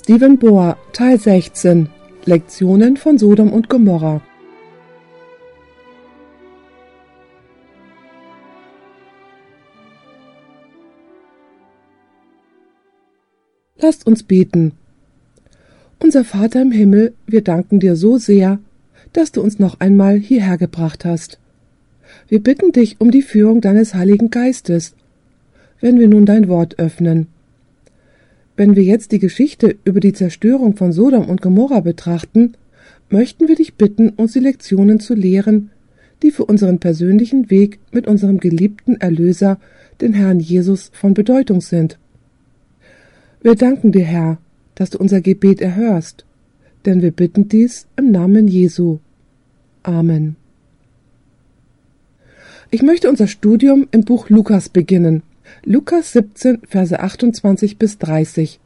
Stephen Bohr, Teil 16 Lektionen von Sodom und Gomorra Lasst uns beten. Unser Vater im Himmel, wir danken dir so sehr, dass du uns noch einmal hierher gebracht hast. Wir bitten dich um die Führung deines Heiligen Geistes, wenn wir nun dein Wort öffnen. Wenn wir jetzt die Geschichte über die Zerstörung von Sodom und Gomorra betrachten, möchten wir dich bitten, uns die Lektionen zu lehren, die für unseren persönlichen Weg mit unserem geliebten Erlöser, den Herrn Jesus, von Bedeutung sind. Wir danken dir, Herr, dass du unser Gebet erhörst, denn wir bitten dies im Namen Jesu. Amen. Ich möchte unser Studium im Buch Lukas beginnen. Lukas 17, Verse 28 bis 30.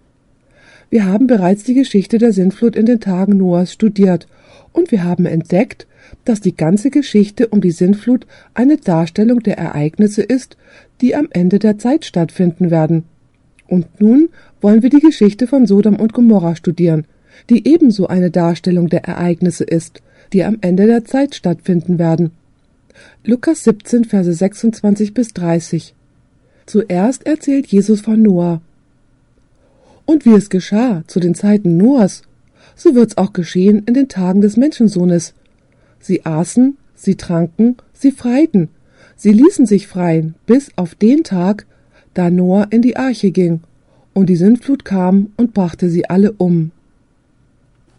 Wir haben bereits die Geschichte der Sintflut in den Tagen Noahs studiert und wir haben entdeckt, dass die ganze Geschichte um die Sintflut eine Darstellung der Ereignisse ist, die am Ende der Zeit stattfinden werden. Und nun wollen wir die Geschichte von Sodom und Gomorra studieren, die ebenso eine Darstellung der Ereignisse ist, die am Ende der Zeit stattfinden werden. Lukas 17, Verse 26 bis 30. Zuerst erzählt Jesus von Noah. Und wie es geschah zu den Zeiten Noahs, so wird's auch geschehen in den Tagen des Menschensohnes. Sie aßen, sie tranken, sie freiten, sie ließen sich freien, bis auf den Tag, da Noah in die Arche ging, und die Sintflut kam und brachte sie alle um.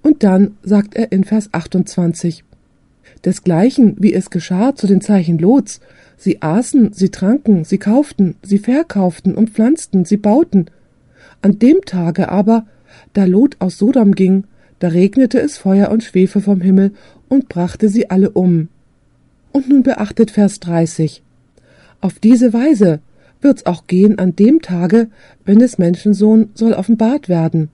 Und dann sagt er in Vers 28, Desgleichen, wie es geschah zu den Zeichen Lots, Sie aßen, sie tranken, sie kauften, sie verkauften und pflanzten, sie bauten. An dem Tage aber, da Lot aus Sodom ging, da regnete es Feuer und Schwefel vom Himmel und brachte sie alle um. Und nun beachtet Vers 30. Auf diese Weise wird's auch gehen an dem Tage, wenn des Menschensohn soll offenbart werden.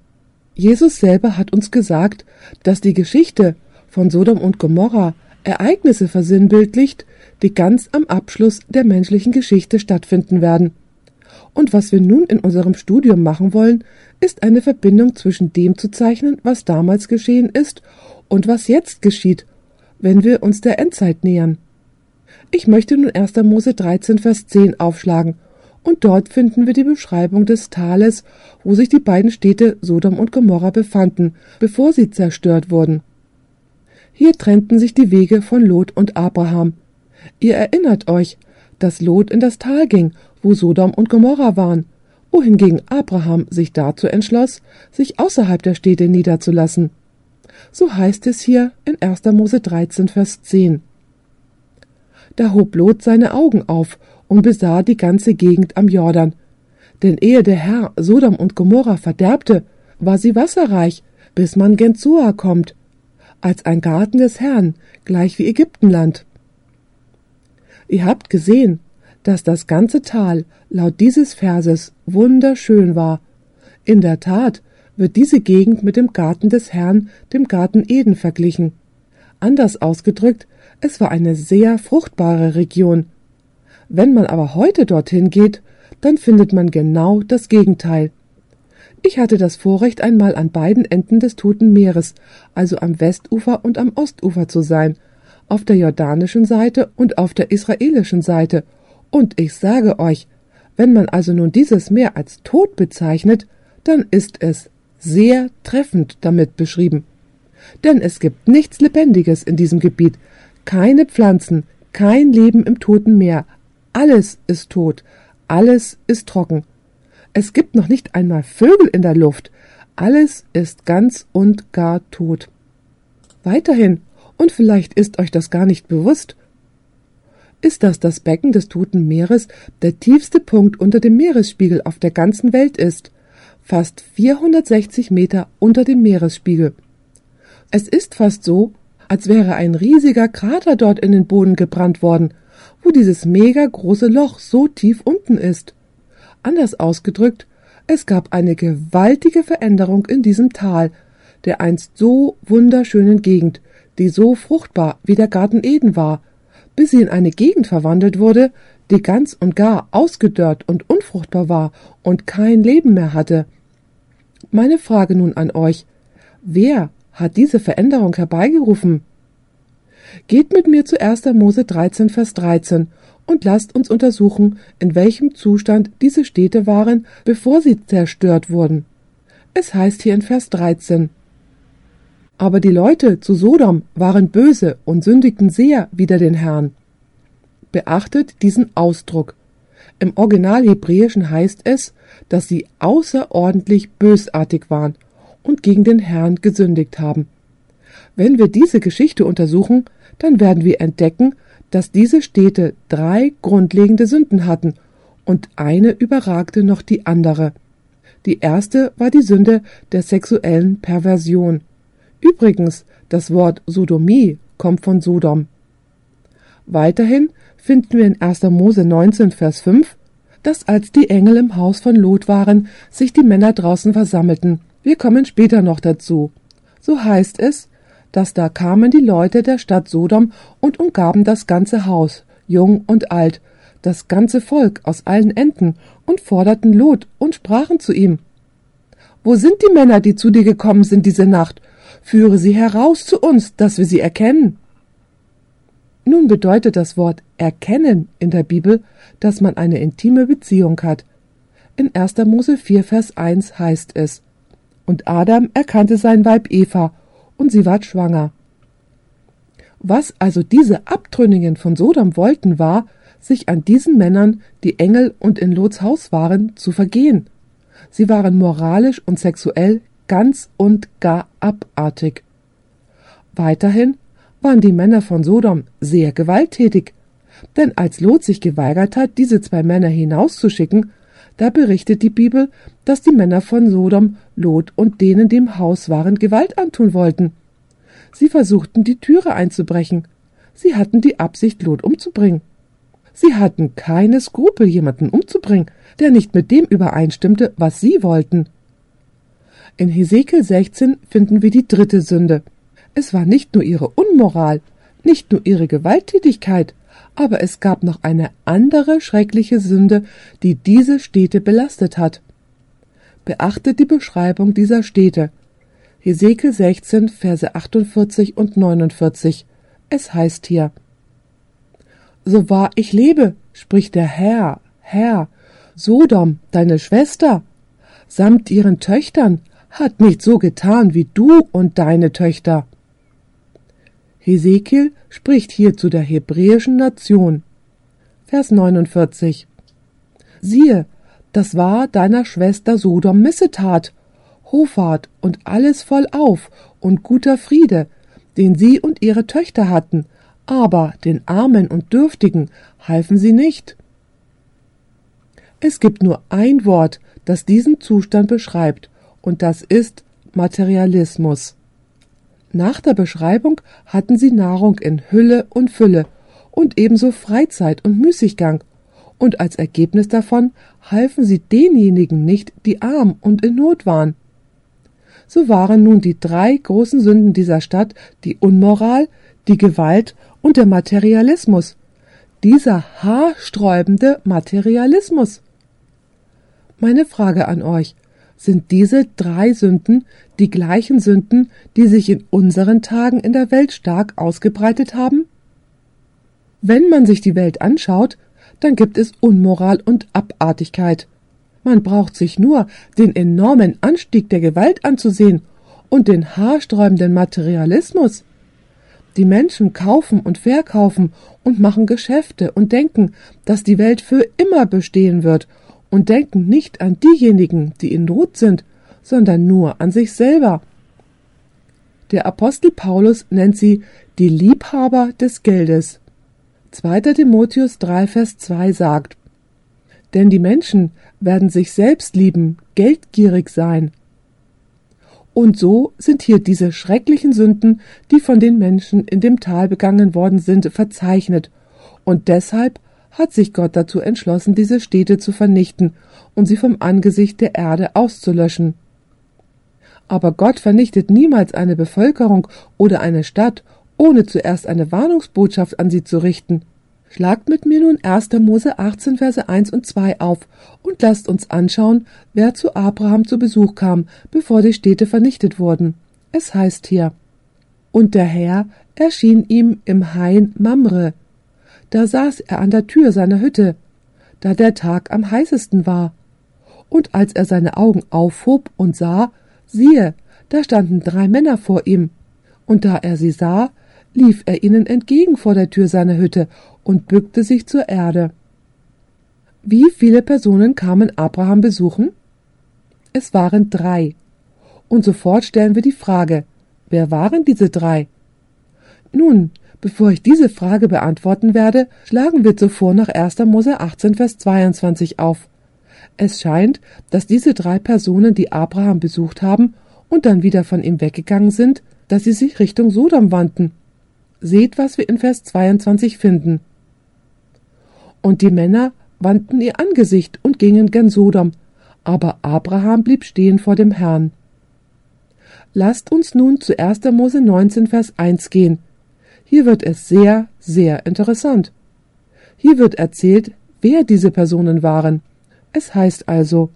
Jesus selber hat uns gesagt, dass die Geschichte von Sodom und Gomorra Ereignisse versinnbildlicht, die ganz am Abschluss der menschlichen Geschichte stattfinden werden. Und was wir nun in unserem Studium machen wollen, ist eine Verbindung zwischen dem zu zeichnen, was damals geschehen ist und was jetzt geschieht, wenn wir uns der Endzeit nähern. Ich möchte nun 1. Mose 13, Vers 10 aufschlagen, und dort finden wir die Beschreibung des Tales, wo sich die beiden Städte Sodom und Gomorra befanden, bevor sie zerstört wurden. Hier trennten sich die Wege von Lot und Abraham, Ihr erinnert euch, dass Lot in das Tal ging, wo Sodom und Gomorra waren, wohingegen Abraham sich dazu entschloss, sich außerhalb der Städte niederzulassen. So heißt es hier in 1. Mose 13, Vers 10. Da hob Lot seine Augen auf und besah die ganze Gegend am Jordan. Denn ehe der Herr Sodom und Gomorra verderbte, war sie wasserreich, bis man gen Zoar kommt, als ein Garten des Herrn, gleich wie Ägyptenland. Ihr habt gesehen, dass das ganze Tal laut dieses Verses wunderschön war. In der Tat wird diese Gegend mit dem Garten des Herrn, dem Garten Eden, verglichen. Anders ausgedrückt, es war eine sehr fruchtbare Region. Wenn man aber heute dorthin geht, dann findet man genau das Gegenteil. Ich hatte das Vorrecht, einmal an beiden Enden des Toten Meeres, also am Westufer und am Ostufer zu sein, auf der jordanischen Seite und auf der israelischen Seite. Und ich sage euch, wenn man also nun dieses Meer als tot bezeichnet, dann ist es sehr treffend damit beschrieben. Denn es gibt nichts Lebendiges in diesem Gebiet, keine Pflanzen, kein Leben im toten Meer, alles ist tot, alles ist trocken. Es gibt noch nicht einmal Vögel in der Luft, alles ist ganz und gar tot. Weiterhin und vielleicht ist euch das gar nicht bewusst, ist, dass das Becken des Toten Meeres der tiefste Punkt unter dem Meeresspiegel auf der ganzen Welt ist, fast 460 Meter unter dem Meeresspiegel. Es ist fast so, als wäre ein riesiger Krater dort in den Boden gebrannt worden, wo dieses mega große Loch so tief unten ist. Anders ausgedrückt, es gab eine gewaltige Veränderung in diesem Tal, der einst so wunderschönen Gegend, die so fruchtbar wie der Garten Eden war, bis sie in eine Gegend verwandelt wurde, die ganz und gar ausgedörrt und unfruchtbar war und kein Leben mehr hatte. Meine Frage nun an euch. Wer hat diese Veränderung herbeigerufen? Geht mit mir zu 1. Mose 13, Vers 13 und lasst uns untersuchen, in welchem Zustand diese Städte waren, bevor sie zerstört wurden. Es heißt hier in Vers 13, aber die Leute zu Sodom waren böse und sündigten sehr wider den Herrn. Beachtet diesen Ausdruck. Im Original Hebräischen heißt es, dass sie außerordentlich bösartig waren und gegen den Herrn gesündigt haben. Wenn wir diese Geschichte untersuchen, dann werden wir entdecken, dass diese Städte drei grundlegende Sünden hatten und eine überragte noch die andere. Die erste war die Sünde der sexuellen Perversion. Übrigens, das Wort Sodomie kommt von Sodom. Weiterhin finden wir in 1. Mose 19, Vers 5, dass als die Engel im Haus von Lot waren, sich die Männer draußen versammelten. Wir kommen später noch dazu. So heißt es, dass da kamen die Leute der Stadt Sodom und umgaben das ganze Haus, jung und alt, das ganze Volk aus allen Enden, und forderten Lot und sprachen zu ihm. Wo sind die Männer, die zu dir gekommen sind diese Nacht? Führe sie heraus zu uns, dass wir sie erkennen. Nun bedeutet das Wort erkennen in der Bibel, dass man eine intime Beziehung hat. In 1. Mose 4, Vers 1 heißt es, Und Adam erkannte sein Weib Eva, und sie ward schwanger. Was also diese Abtrünnigen von Sodom wollten, war, sich an diesen Männern, die Engel und in Lots Haus waren, zu vergehen. Sie waren moralisch und sexuell ganz und gar abartig. Weiterhin waren die Männer von Sodom sehr gewalttätig, denn als Lot sich geweigert hat, diese zwei Männer hinauszuschicken, da berichtet die Bibel, dass die Männer von Sodom Lot und denen, die im Haus waren, Gewalt antun wollten. Sie versuchten, die Türe einzubrechen. Sie hatten die Absicht, Lot umzubringen. Sie hatten keine Skrupel, jemanden umzubringen, der nicht mit dem übereinstimmte, was sie wollten. In Hesekiel 16 finden wir die dritte Sünde. Es war nicht nur ihre Unmoral, nicht nur ihre Gewalttätigkeit, aber es gab noch eine andere schreckliche Sünde, die diese Städte belastet hat. Beachtet die Beschreibung dieser Städte. Hesekiel 16, Verse 48 und 49. Es heißt hier, So wahr ich lebe, spricht der Herr, Herr, Sodom, deine Schwester, samt ihren Töchtern, hat nicht so getan wie du und deine Töchter. Hesekiel spricht hier zu der hebräischen Nation. Vers 49. Siehe, das war deiner Schwester Sodom Missetat, Hoffart und alles vollauf und guter Friede, den sie und ihre Töchter hatten, aber den Armen und Dürftigen halfen sie nicht. Es gibt nur ein Wort, das diesen Zustand beschreibt, und das ist Materialismus. Nach der Beschreibung hatten sie Nahrung in Hülle und Fülle und ebenso Freizeit und Müßiggang, und als Ergebnis davon halfen sie denjenigen nicht, die arm und in Not waren. So waren nun die drei großen Sünden dieser Stadt die Unmoral, die Gewalt und der Materialismus. Dieser haarsträubende Materialismus. Meine Frage an euch, sind diese drei Sünden die gleichen Sünden, die sich in unseren Tagen in der Welt stark ausgebreitet haben? Wenn man sich die Welt anschaut, dann gibt es Unmoral und Abartigkeit. Man braucht sich nur den enormen Anstieg der Gewalt anzusehen und den haarsträubenden Materialismus. Die Menschen kaufen und verkaufen und machen Geschäfte und denken, dass die Welt für immer bestehen wird und denken nicht an diejenigen, die in Not sind, sondern nur an sich selber. Der Apostel Paulus nennt sie die Liebhaber des Geldes. 2. Timotheus 3, Vers 2 sagt, denn die Menschen werden sich selbst lieben, geldgierig sein. Und so sind hier diese schrecklichen Sünden, die von den Menschen in dem Tal begangen worden sind, verzeichnet, und deshalb hat sich Gott dazu entschlossen, diese Städte zu vernichten und sie vom Angesicht der Erde auszulöschen. Aber Gott vernichtet niemals eine Bevölkerung oder eine Stadt, ohne zuerst eine Warnungsbotschaft an sie zu richten. Schlagt mit mir nun 1. Mose 18, Verse 1 und 2 auf und lasst uns anschauen, wer zu Abraham zu Besuch kam, bevor die Städte vernichtet wurden. Es heißt hier, und der Herr erschien ihm im Hain Mamre. Da saß er an der Tür seiner Hütte, da der Tag am heißesten war. Und als er seine Augen aufhob und sah, siehe, da standen drei Männer vor ihm. Und da er sie sah, lief er ihnen entgegen vor der Tür seiner Hütte und bückte sich zur Erde. Wie viele Personen kamen Abraham besuchen? Es waren drei. Und sofort stellen wir die Frage, wer waren diese drei? Nun, bevor ich diese Frage beantworten werde, schlagen wir zuvor nach 1. Mose 18, Vers 22 auf. Es scheint, dass diese drei Personen, die Abraham besucht haben und dann wieder von ihm weggegangen sind, dass sie sich Richtung Sodom wandten. Seht, was wir in Vers 22 finden. Und die Männer wandten ihr Angesicht und gingen gen Sodom, aber Abraham blieb stehen vor dem Herrn. Lasst uns nun zu 1. Mose 19, Vers 1 gehen. Hier wird es sehr, sehr interessant. Hier wird erzählt, wer diese Personen waren. Es heißt also,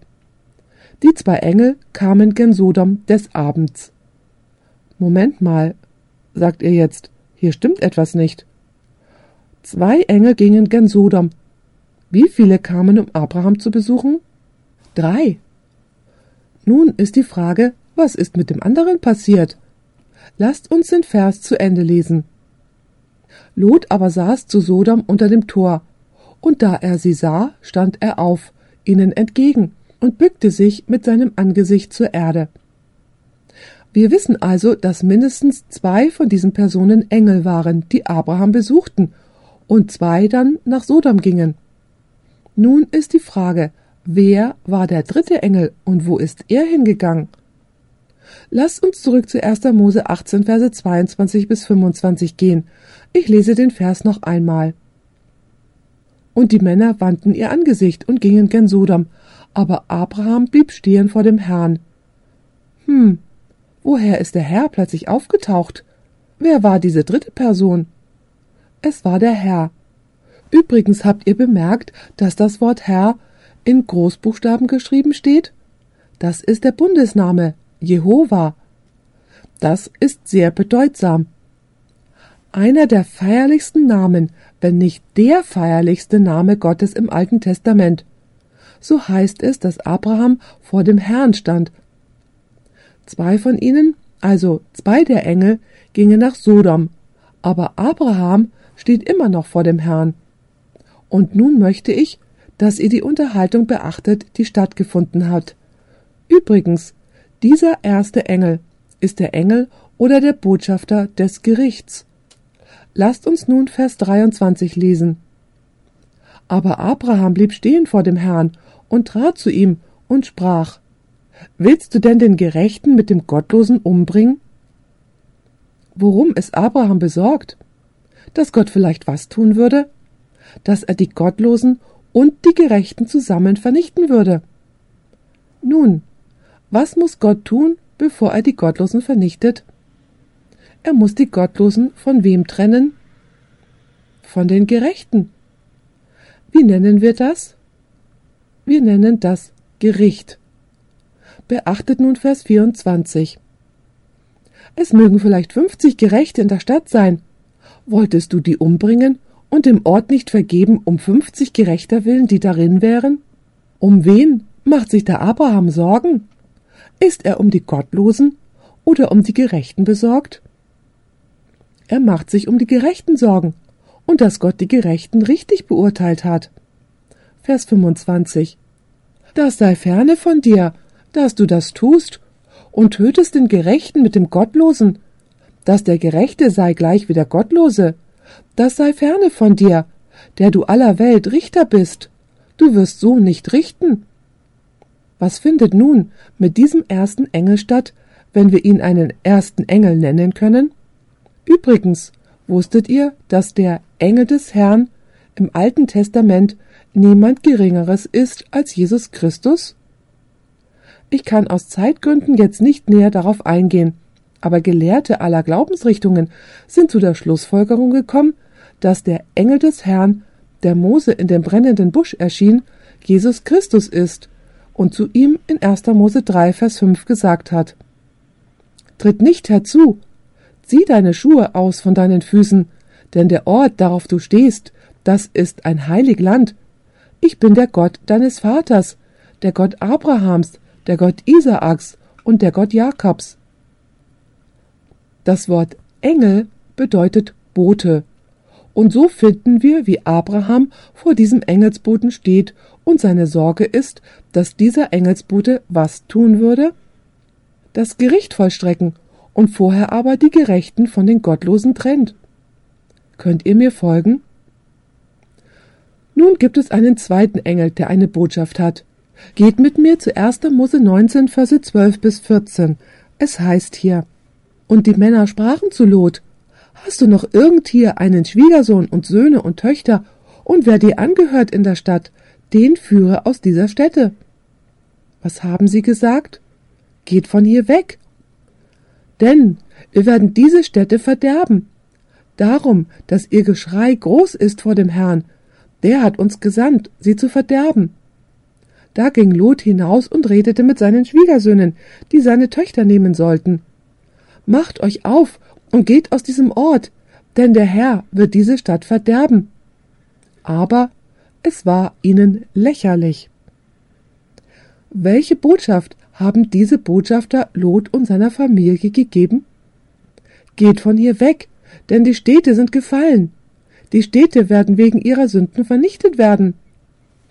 die zwei Engel kamen gen Sodom des Abends. Moment mal, sagt ihr jetzt, hier stimmt etwas nicht. Zwei Engel gingen gen Sodom. Wie viele kamen, um Abraham zu besuchen? Drei. Nun ist die Frage, was ist mit dem anderen passiert? Lasst uns den Vers zu Ende lesen. Lot aber saß zu Sodom unter dem Tor, und da er sie sah, stand er auf, ihnen entgegen, und bückte sich mit seinem Angesicht zur Erde. Wir wissen also, dass mindestens zwei von diesen Personen Engel waren, die Abraham besuchten und zwei dann nach Sodom gingen. Nun ist die Frage, wer war der dritte Engel und wo ist er hingegangen? Lass uns zurück zu 1. Mose 18, Verse 22 bis 25 gehen. Ich lese den Vers noch einmal. Und die Männer wandten ihr Angesicht und gingen gen Sodom, aber Abraham blieb stehen vor dem Herrn. Hm, woher ist der Herr plötzlich aufgetaucht? Wer war diese dritte Person? Es war der Herr. Übrigens habt ihr bemerkt, dass das Wort Herr in Großbuchstaben geschrieben steht? Das ist der Bundesname Jehova. Das ist sehr bedeutsam. Einer der feierlichsten Namen, wenn nicht der feierlichste Name Gottes im Alten Testament. So heißt es, dass Abraham vor dem Herrn stand. Zwei von ihnen, also zwei der Engel, gingen nach Sodom, aber Abraham steht immer noch vor dem Herrn. Und nun möchte ich, dass ihr die Unterhaltung beachtet, die stattgefunden hat. Übrigens, dieser erste Engel ist der Engel oder der Botschafter des Gerichts. Lasst uns nun Vers 23 lesen. Aber Abraham blieb stehen vor dem Herrn und trat zu ihm und sprach, Willst du denn den Gerechten mit dem Gottlosen umbringen? Worum ist Abraham besorgt? dass Gott vielleicht was tun würde? Dass er die Gottlosen und die Gerechten zusammen vernichten würde. Nun, was muss Gott tun, bevor er die Gottlosen vernichtet? Er muss die Gottlosen von wem trennen? Von den Gerechten. Wie nennen wir das? Wir nennen das Gericht. Beachtet nun Vers 24. Es mögen vielleicht 50 Gerechte in der Stadt sein, Wolltest du die umbringen und dem Ort nicht vergeben um fünfzig Gerechter willen, die darin wären? Um wen macht sich der Abraham Sorgen? Ist er um die Gottlosen oder um die Gerechten besorgt? Er macht sich um die Gerechten Sorgen und dass Gott die Gerechten richtig beurteilt hat. Vers 25 Das sei ferne von dir, dass du das tust und tötest den Gerechten mit dem Gottlosen dass der Gerechte sei gleich wie der Gottlose, das sei ferne von dir, der du aller Welt Richter bist. Du wirst so nicht richten. Was findet nun mit diesem ersten Engel statt, wenn wir ihn einen ersten Engel nennen können? Übrigens, wusstet ihr, dass der Engel des Herrn im Alten Testament niemand Geringeres ist als Jesus Christus? Ich kann aus Zeitgründen jetzt nicht näher darauf eingehen, aber Gelehrte aller Glaubensrichtungen sind zu der Schlussfolgerung gekommen, dass der Engel des Herrn, der Mose in dem brennenden Busch erschien, Jesus Christus ist und zu ihm in 1. Mose 3, Vers 5 gesagt hat. Tritt nicht herzu, zieh deine Schuhe aus von deinen Füßen, denn der Ort, darauf du stehst, das ist ein heilig Land. Ich bin der Gott deines Vaters, der Gott Abrahams, der Gott Isaaks und der Gott Jakobs. Das Wort Engel bedeutet Bote. Und so finden wir, wie Abraham vor diesem Engelsboten steht und seine Sorge ist, dass dieser Engelsbote was tun würde? Das Gericht vollstrecken und vorher aber die Gerechten von den Gottlosen trennt. Könnt ihr mir folgen? Nun gibt es einen zweiten Engel, der eine Botschaft hat. Geht mit mir zu 1. Mose 19, Verse 12 bis 14. Es heißt hier, und die Männer sprachen zu Lot, Hast du noch irgend hier einen Schwiegersohn und Söhne und Töchter, und wer dir angehört in der Stadt, den führe aus dieser Stätte. Was haben sie gesagt? Geht von hier weg. Denn wir werden diese Stätte verderben. Darum, dass ihr Geschrei groß ist vor dem Herrn, der hat uns gesandt, sie zu verderben. Da ging Lot hinaus und redete mit seinen Schwiegersöhnen, die seine Töchter nehmen sollten. Macht euch auf und geht aus diesem Ort, denn der Herr wird diese Stadt verderben. Aber es war ihnen lächerlich. Welche Botschaft haben diese Botschafter Lot und seiner Familie gegeben? Geht von hier weg, denn die Städte sind gefallen. Die Städte werden wegen ihrer Sünden vernichtet werden.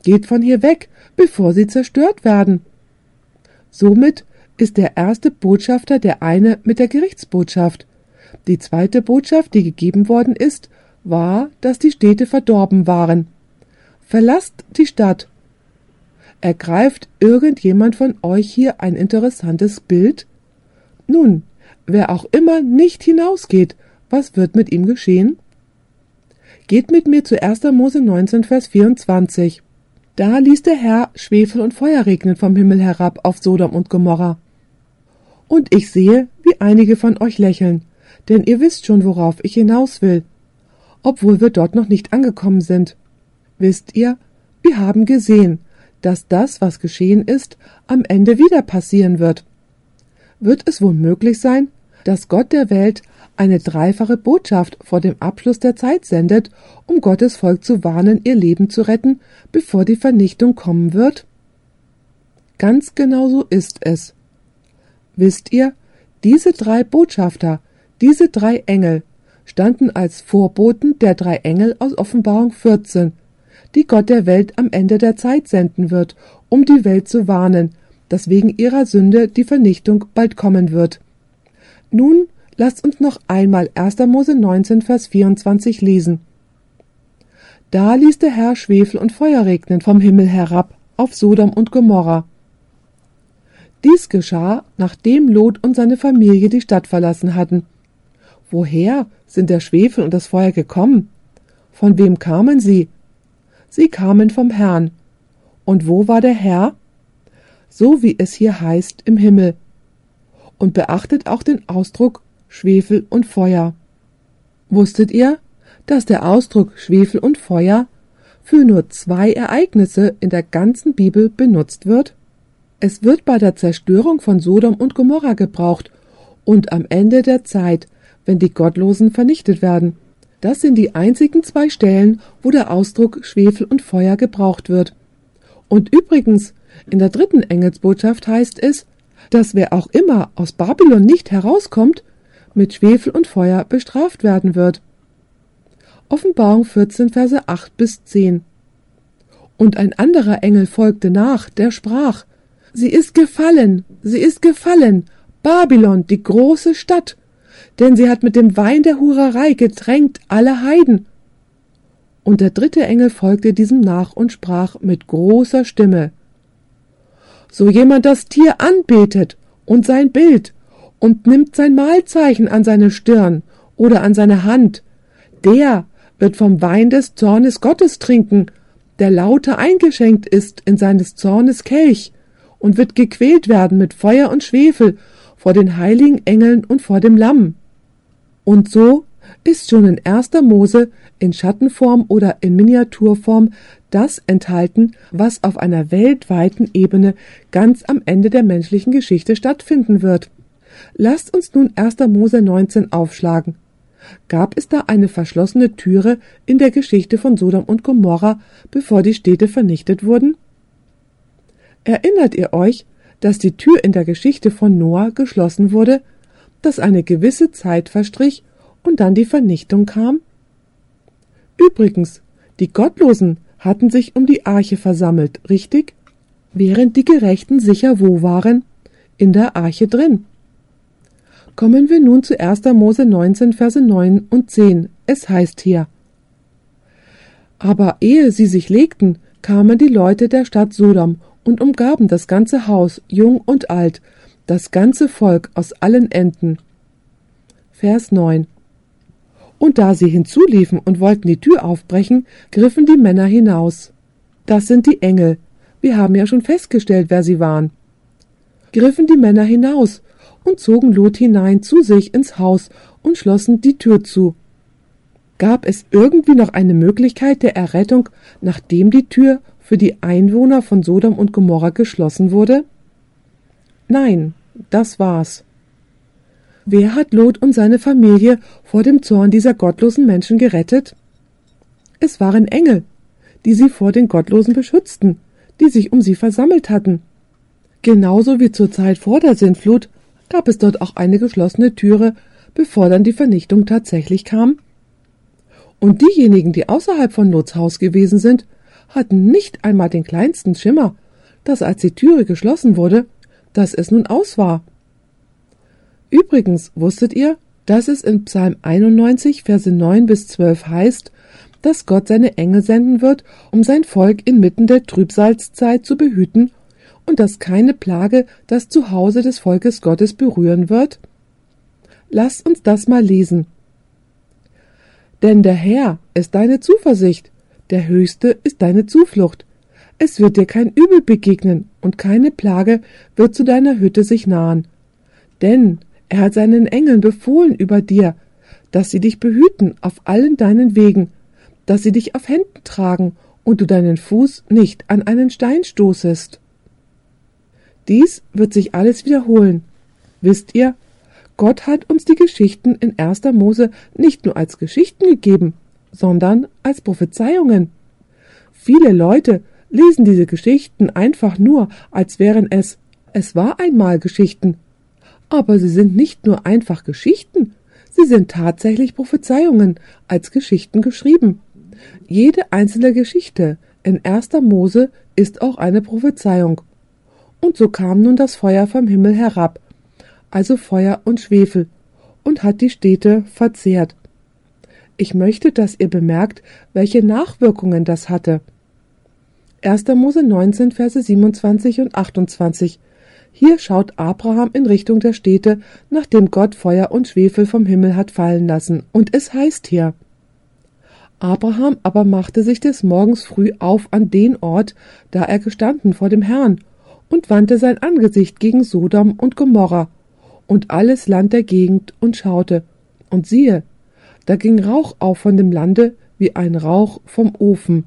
Geht von hier weg, bevor sie zerstört werden. Somit ist der erste Botschafter der eine mit der Gerichtsbotschaft. Die zweite Botschaft, die gegeben worden ist, war, dass die Städte verdorben waren. Verlasst die Stadt. Ergreift irgendjemand von euch hier ein interessantes Bild? Nun, wer auch immer nicht hinausgeht, was wird mit ihm geschehen? Geht mit mir zu 1. Mose 19, Vers 24. Da ließ der Herr Schwefel und Feuer regnen vom Himmel herab auf Sodom und Gomorra. Und ich sehe, wie einige von euch lächeln, denn ihr wisst schon, worauf ich hinaus will, obwohl wir dort noch nicht angekommen sind. Wisst ihr, wir haben gesehen, dass das, was geschehen ist, am Ende wieder passieren wird. Wird es wohl möglich sein, dass Gott der Welt eine dreifache Botschaft vor dem Abschluss der Zeit sendet, um Gottes Volk zu warnen, ihr Leben zu retten, bevor die Vernichtung kommen wird? Ganz genau so ist es. Wisst ihr, diese drei Botschafter, diese drei Engel, standen als Vorboten der drei Engel aus Offenbarung 14, die Gott der Welt am Ende der Zeit senden wird, um die Welt zu warnen, dass wegen ihrer Sünde die Vernichtung bald kommen wird. Nun lasst uns noch einmal 1. Mose 19, Vers 24 lesen. Da ließ der Herr Schwefel und Feuer regnen vom Himmel herab auf Sodom und Gomorra. Dies geschah, nachdem Lot und seine Familie die Stadt verlassen hatten. Woher sind der Schwefel und das Feuer gekommen? Von wem kamen sie? Sie kamen vom Herrn. Und wo war der Herr? So wie es hier heißt im Himmel. Und beachtet auch den Ausdruck Schwefel und Feuer. Wusstet ihr, dass der Ausdruck Schwefel und Feuer für nur zwei Ereignisse in der ganzen Bibel benutzt wird? Es wird bei der Zerstörung von Sodom und Gomorra gebraucht und am Ende der Zeit, wenn die Gottlosen vernichtet werden. Das sind die einzigen zwei Stellen, wo der Ausdruck Schwefel und Feuer gebraucht wird. Und übrigens, in der dritten Engelsbotschaft heißt es, dass wer auch immer aus Babylon nicht herauskommt, mit Schwefel und Feuer bestraft werden wird. Offenbarung 14, Verse 8 bis 10. Und ein anderer Engel folgte nach, der sprach, Sie ist gefallen, sie ist gefallen, Babylon, die große Stadt, denn sie hat mit dem Wein der Hurerei getränkt alle Heiden. Und der dritte Engel folgte diesem nach und sprach mit großer Stimme, So jemand das Tier anbetet und sein Bild und nimmt sein Mahlzeichen an seine Stirn oder an seine Hand, der wird vom Wein des Zornes Gottes trinken, der lauter eingeschenkt ist in seines Zornes Kelch, und wird gequält werden mit Feuer und Schwefel vor den heiligen Engeln und vor dem Lamm. Und so ist schon in erster Mose in Schattenform oder in Miniaturform das enthalten, was auf einer weltweiten Ebene ganz am Ende der menschlichen Geschichte stattfinden wird. Lasst uns nun 1. Mose 19 aufschlagen. Gab es da eine verschlossene Türe in der Geschichte von Sodom und Gomorra, bevor die Städte vernichtet wurden? Erinnert ihr euch, dass die Tür in der Geschichte von Noah geschlossen wurde, dass eine gewisse Zeit verstrich und dann die Vernichtung kam? Übrigens, die Gottlosen hatten sich um die Arche versammelt, richtig? Während die Gerechten sicher wo waren? In der Arche drin. Kommen wir nun zu 1. Mose 19, Verse 9 und 10. Es heißt hier, aber ehe sie sich legten, kamen die Leute der Stadt Sodom und umgaben das ganze Haus, jung und alt, das ganze Volk aus allen Enden. Vers 9. Und da sie hinzuliefen und wollten die Tür aufbrechen, griffen die Männer hinaus. Das sind die Engel. Wir haben ja schon festgestellt, wer sie waren. Griffen die Männer hinaus und zogen Lot hinein zu sich ins Haus und schlossen die Tür zu. Gab es irgendwie noch eine Möglichkeit der Errettung, nachdem die Tür für die Einwohner von Sodom und Gomorra geschlossen wurde? Nein, das war's. Wer hat Lot und seine Familie vor dem Zorn dieser gottlosen Menschen gerettet? Es waren Engel, die sie vor den Gottlosen beschützten, die sich um sie versammelt hatten. Genauso wie zur Zeit vor der Sintflut gab es dort auch eine geschlossene Türe, bevor dann die Vernichtung tatsächlich kam. Und diejenigen, die außerhalb von Lots Haus gewesen sind, hatten nicht einmal den kleinsten Schimmer, dass als die Türe geschlossen wurde, dass es nun aus war. Übrigens wusstet ihr, dass es in Psalm 91, Verse 9 bis 12 heißt, dass Gott seine Engel senden wird, um sein Volk inmitten der Trübsalzeit zu behüten und dass keine Plage das Zuhause des Volkes Gottes berühren wird? Lasst uns das mal lesen. Denn der Herr ist deine Zuversicht, der Höchste ist deine Zuflucht. Es wird dir kein Übel begegnen und keine Plage wird zu deiner Hütte sich nahen. Denn er hat seinen Engeln befohlen über dir, dass sie dich behüten auf allen deinen Wegen, dass sie dich auf Händen tragen und du deinen Fuß nicht an einen Stein stoßest. Dies wird sich alles wiederholen. Wisst ihr, Gott hat uns die Geschichten in 1. Mose nicht nur als Geschichten gegeben, sondern als Prophezeiungen. Viele Leute lesen diese Geschichten einfach nur, als wären es es war einmal Geschichten, aber sie sind nicht nur einfach Geschichten, sie sind tatsächlich Prophezeiungen als Geschichten geschrieben. Jede einzelne Geschichte in erster Mose ist auch eine Prophezeiung. Und so kam nun das Feuer vom Himmel herab, also Feuer und Schwefel, und hat die Städte verzehrt. Ich möchte, dass ihr bemerkt, welche Nachwirkungen das hatte. 1. Mose 19, Verse 27 und 28 hier schaut Abraham in Richtung der Städte, nachdem Gott Feuer und Schwefel vom Himmel hat fallen lassen. Und es heißt hier, Abraham aber machte sich des Morgens früh auf an den Ort, da er gestanden vor dem Herrn, und wandte sein Angesicht gegen Sodom und Gomorra und alles Land der Gegend und schaute. Und siehe, da ging Rauch auf von dem Lande wie ein Rauch vom Ofen.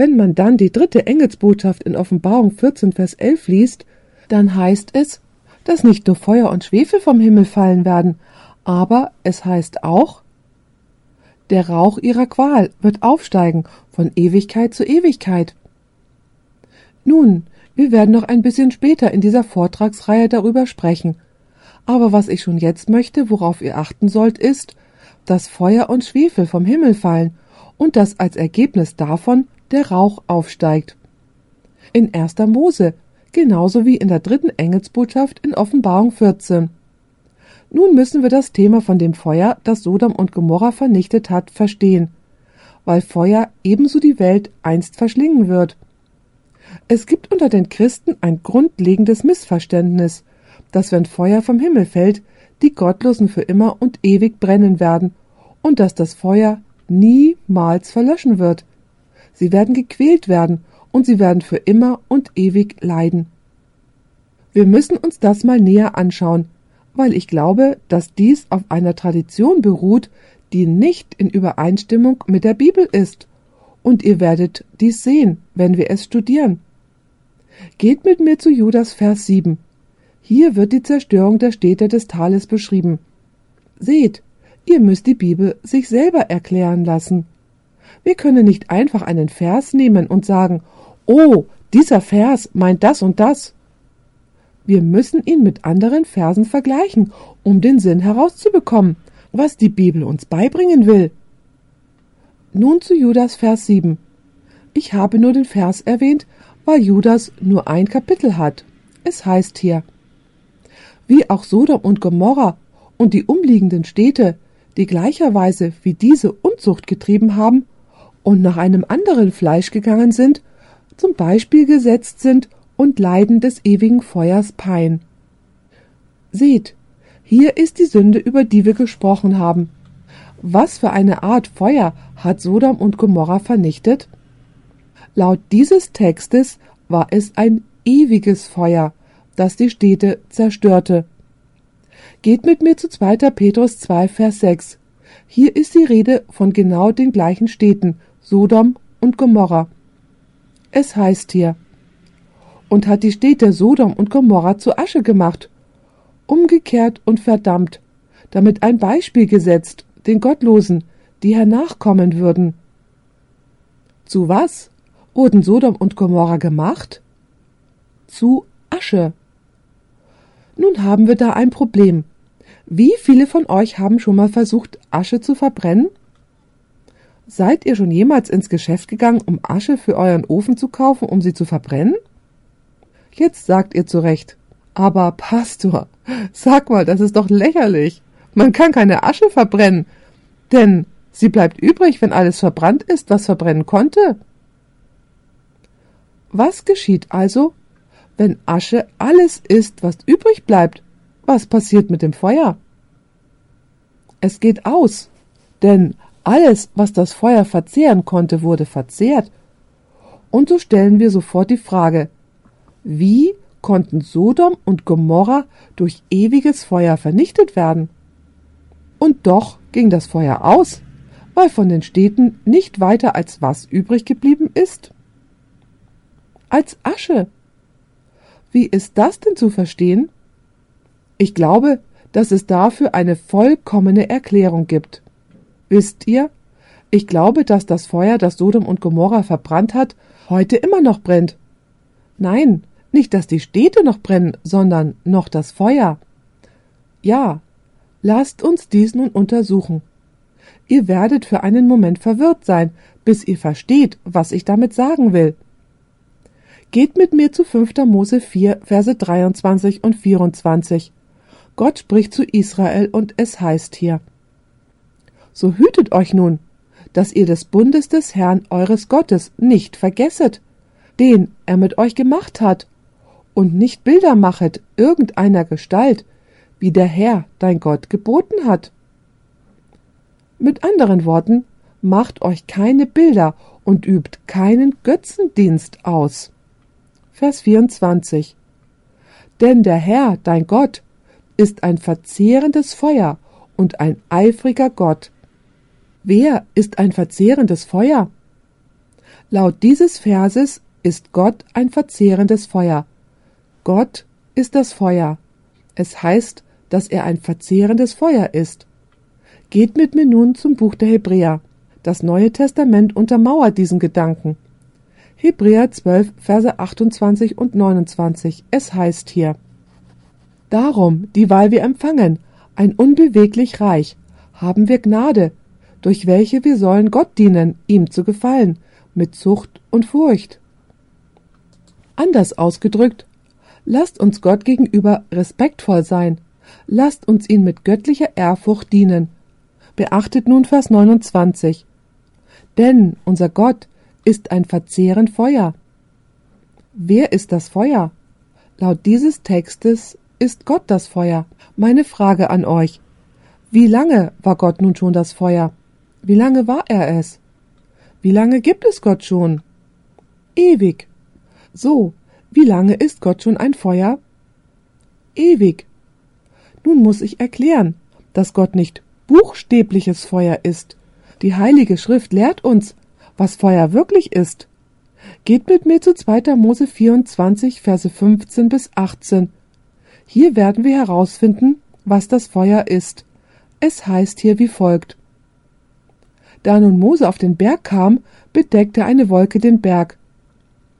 Wenn man dann die dritte Engelsbotschaft in Offenbarung 14, Vers 11 liest, dann heißt es, dass nicht nur Feuer und Schwefel vom Himmel fallen werden, aber es heißt auch, der Rauch ihrer Qual wird aufsteigen von Ewigkeit zu Ewigkeit. Nun, wir werden noch ein bisschen später in dieser Vortragsreihe darüber sprechen. Aber was ich schon jetzt möchte, worauf ihr achten sollt, ist, dass Feuer und Schwefel vom Himmel fallen und dass als Ergebnis davon der Rauch aufsteigt. In 1. Mose, genauso wie in der dritten Engelsbotschaft in Offenbarung 14. Nun müssen wir das Thema von dem Feuer, das Sodom und Gomorra vernichtet hat, verstehen, weil Feuer ebenso die Welt einst verschlingen wird. Es gibt unter den Christen ein grundlegendes Missverständnis, dass wenn Feuer vom Himmel fällt, die Gottlosen für immer und ewig brennen werden und dass das Feuer niemals verlöschen wird. Sie werden gequält werden und sie werden für immer und ewig leiden. Wir müssen uns das mal näher anschauen. weil ich glaube, dass dies auf einer Tradition beruht, die nicht in Übereinstimmung mit der Bibel ist. Und ihr werdet dies sehen, wenn wir es studieren. Geht mit mir zu Judas Vers 7. Hier wird die Zerstörung der Städte des Tales beschrieben. Seht, ihr müsst die Bibel sich selber erklären lassen. Wir können nicht einfach einen Vers nehmen und sagen, oh, dieser Vers meint das und das. Wir müssen ihn mit anderen Versen vergleichen, um den Sinn herauszubekommen, was die Bibel uns beibringen will. Nun zu Judas Vers 7. Ich habe nur den Vers erwähnt, weil Judas nur ein Kapitel hat. Es heißt hier, wie auch Sodom und Gomorra und die umliegenden Städte, die gleicherweise wie diese Unzucht getrieben haben und nach einem anderen Fleisch gegangen sind, zum Beispiel gesetzt sind und leiden des ewigen Feuers Pein. Seht, hier ist die Sünde, über die wir gesprochen haben. Was für eine Art Feuer hat Sodom und Gomorra vernichtet? Laut dieses Textes war es ein ewiges Feuer, das die Städte zerstörte. Geht mit mir zu 2. Petrus 2, Vers 6. Hier ist die Rede von genau den gleichen Städten, Sodom und Gomorra. Es heißt hier, und hat die Städte Sodom und Gomorra zu Asche gemacht, umgekehrt und verdammt, damit ein Beispiel gesetzt, den Gottlosen, die hernachkommen würden. Zu was wurden Sodom und Gomorra gemacht? Zu Asche. Nun haben wir da ein Problem. Wie viele von euch haben schon mal versucht, Asche zu verbrennen? Seid ihr schon jemals ins Geschäft gegangen, um Asche für euren Ofen zu kaufen, um sie zu verbrennen? Jetzt sagt ihr zurecht. Aber Pastor, sag mal, das ist doch lächerlich. Man kann keine Asche verbrennen, denn sie bleibt übrig, wenn alles verbrannt ist, was verbrennen konnte. Was geschieht also, wenn Asche alles ist, was übrig bleibt? Was passiert mit dem Feuer? Es geht aus, denn alles, was das Feuer verzehren konnte, wurde verzehrt. Und so stellen wir sofort die Frage, wie konnten Sodom und Gomorra durch ewiges Feuer vernichtet werden? Und doch ging das Feuer aus, weil von den Städten nicht weiter als was übrig geblieben ist? Als Asche. Wie ist das denn zu verstehen? Ich glaube, dass es dafür eine vollkommene Erklärung gibt. Wisst ihr, ich glaube, dass das Feuer, das Sodom und Gomorra verbrannt hat, heute immer noch brennt. Nein, nicht, dass die Städte noch brennen, sondern noch das Feuer. Ja, lasst uns dies nun untersuchen. Ihr werdet für einen Moment verwirrt sein, bis ihr versteht, was ich damit sagen will. Geht mit mir zu 5. Mose 4, Verse 23 und 24. Gott spricht zu Israel und es heißt hier, So hütet euch nun, dass ihr des Bundes des Herrn eures Gottes nicht vergesset, den er mit euch gemacht hat, und nicht Bilder machet irgendeiner Gestalt, wie der Herr dein Gott geboten hat. Mit anderen Worten, macht euch keine Bilder und übt keinen Götzendienst aus. Vers 24 Denn der Herr, dein Gott, ist ein verzehrendes Feuer und ein eifriger Gott. Wer ist ein verzehrendes Feuer? Laut dieses Verses ist Gott ein verzehrendes Feuer, Gott ist das Feuer. Es heißt, dass er ein verzehrendes Feuer ist. Geht mit mir nun zum Buch der Hebräer. Das Neue Testament untermauert diesen Gedanken. Hebräer 12, Verse 28 und 29. Es heißt hier, Darum, dieweil wir empfangen, ein unbeweglich Reich, haben wir Gnade, durch welche wir sollen Gott dienen, ihm zu gefallen, mit Zucht und Furcht. Anders ausgedrückt, Lasst uns Gott gegenüber respektvoll sein. Lasst uns ihn mit göttlicher Ehrfurcht dienen. Beachtet nun Vers 29. Denn unser Gott ist ein verzehrend Feuer. Wer ist das Feuer? Laut dieses Textes ist Gott das Feuer. Meine Frage an euch. Wie lange war Gott nun schon das Feuer? Wie lange war er es? Wie lange gibt es Gott schon? Ewig. So, wie lange ist Gott schon ein Feuer? Ewig. Nun muss ich erklären, dass Gott nicht buchstäbliches Feuer ist. Die Heilige Schrift lehrt uns, was Feuer wirklich ist. Geht mit mir zu 2. Mose 24, Verse 15 bis 18. Hier werden wir herausfinden, was das Feuer ist. Es heißt hier wie folgt. Da nun Mose auf den Berg kam, bedeckte eine Wolke den Berg.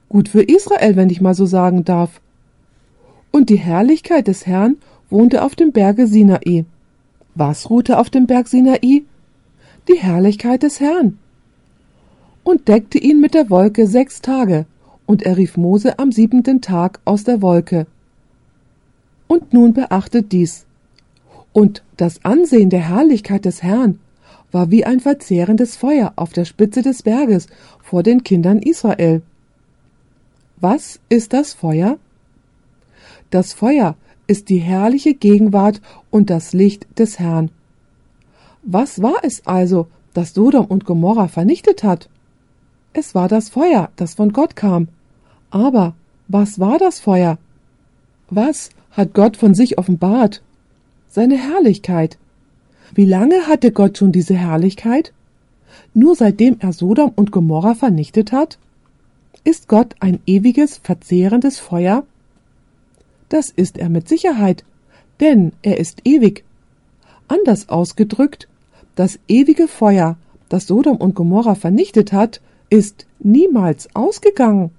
Gut für Israel, wenn ich mal so sagen darf. Und die Herrlichkeit des Herrn wohnte auf dem Berge Sinai. Was ruhte auf dem Berg Sinai? Die Herrlichkeit des Herrn. Und deckte ihn mit der Wolke sechs Tage, und er rief Mose am siebenten Tag aus der Wolke. Und nun beachtet dies. Und das Ansehen der Herrlichkeit des Herrn war wie ein verzehrendes Feuer auf der Spitze des Berges vor den Kindern Israel. Was ist das Feuer? Das Feuer ist die herrliche Gegenwart und das Licht des Herrn. Was war es also, das Sodom und Gomorra vernichtet hat? Es war das Feuer, das von Gott kam. Aber was war das Feuer? Was hat Gott von sich offenbart? Seine Herrlichkeit. Wie lange hatte Gott schon diese Herrlichkeit? Nur seitdem er Sodom und Gomorra vernichtet hat? Ist Gott ein ewiges, verzehrendes Feuer? Das ist er mit Sicherheit, denn er ist ewig. Anders ausgedrückt, das ewige Feuer, das Sodom und Gomorra vernichtet hat, ist niemals ausgegangen.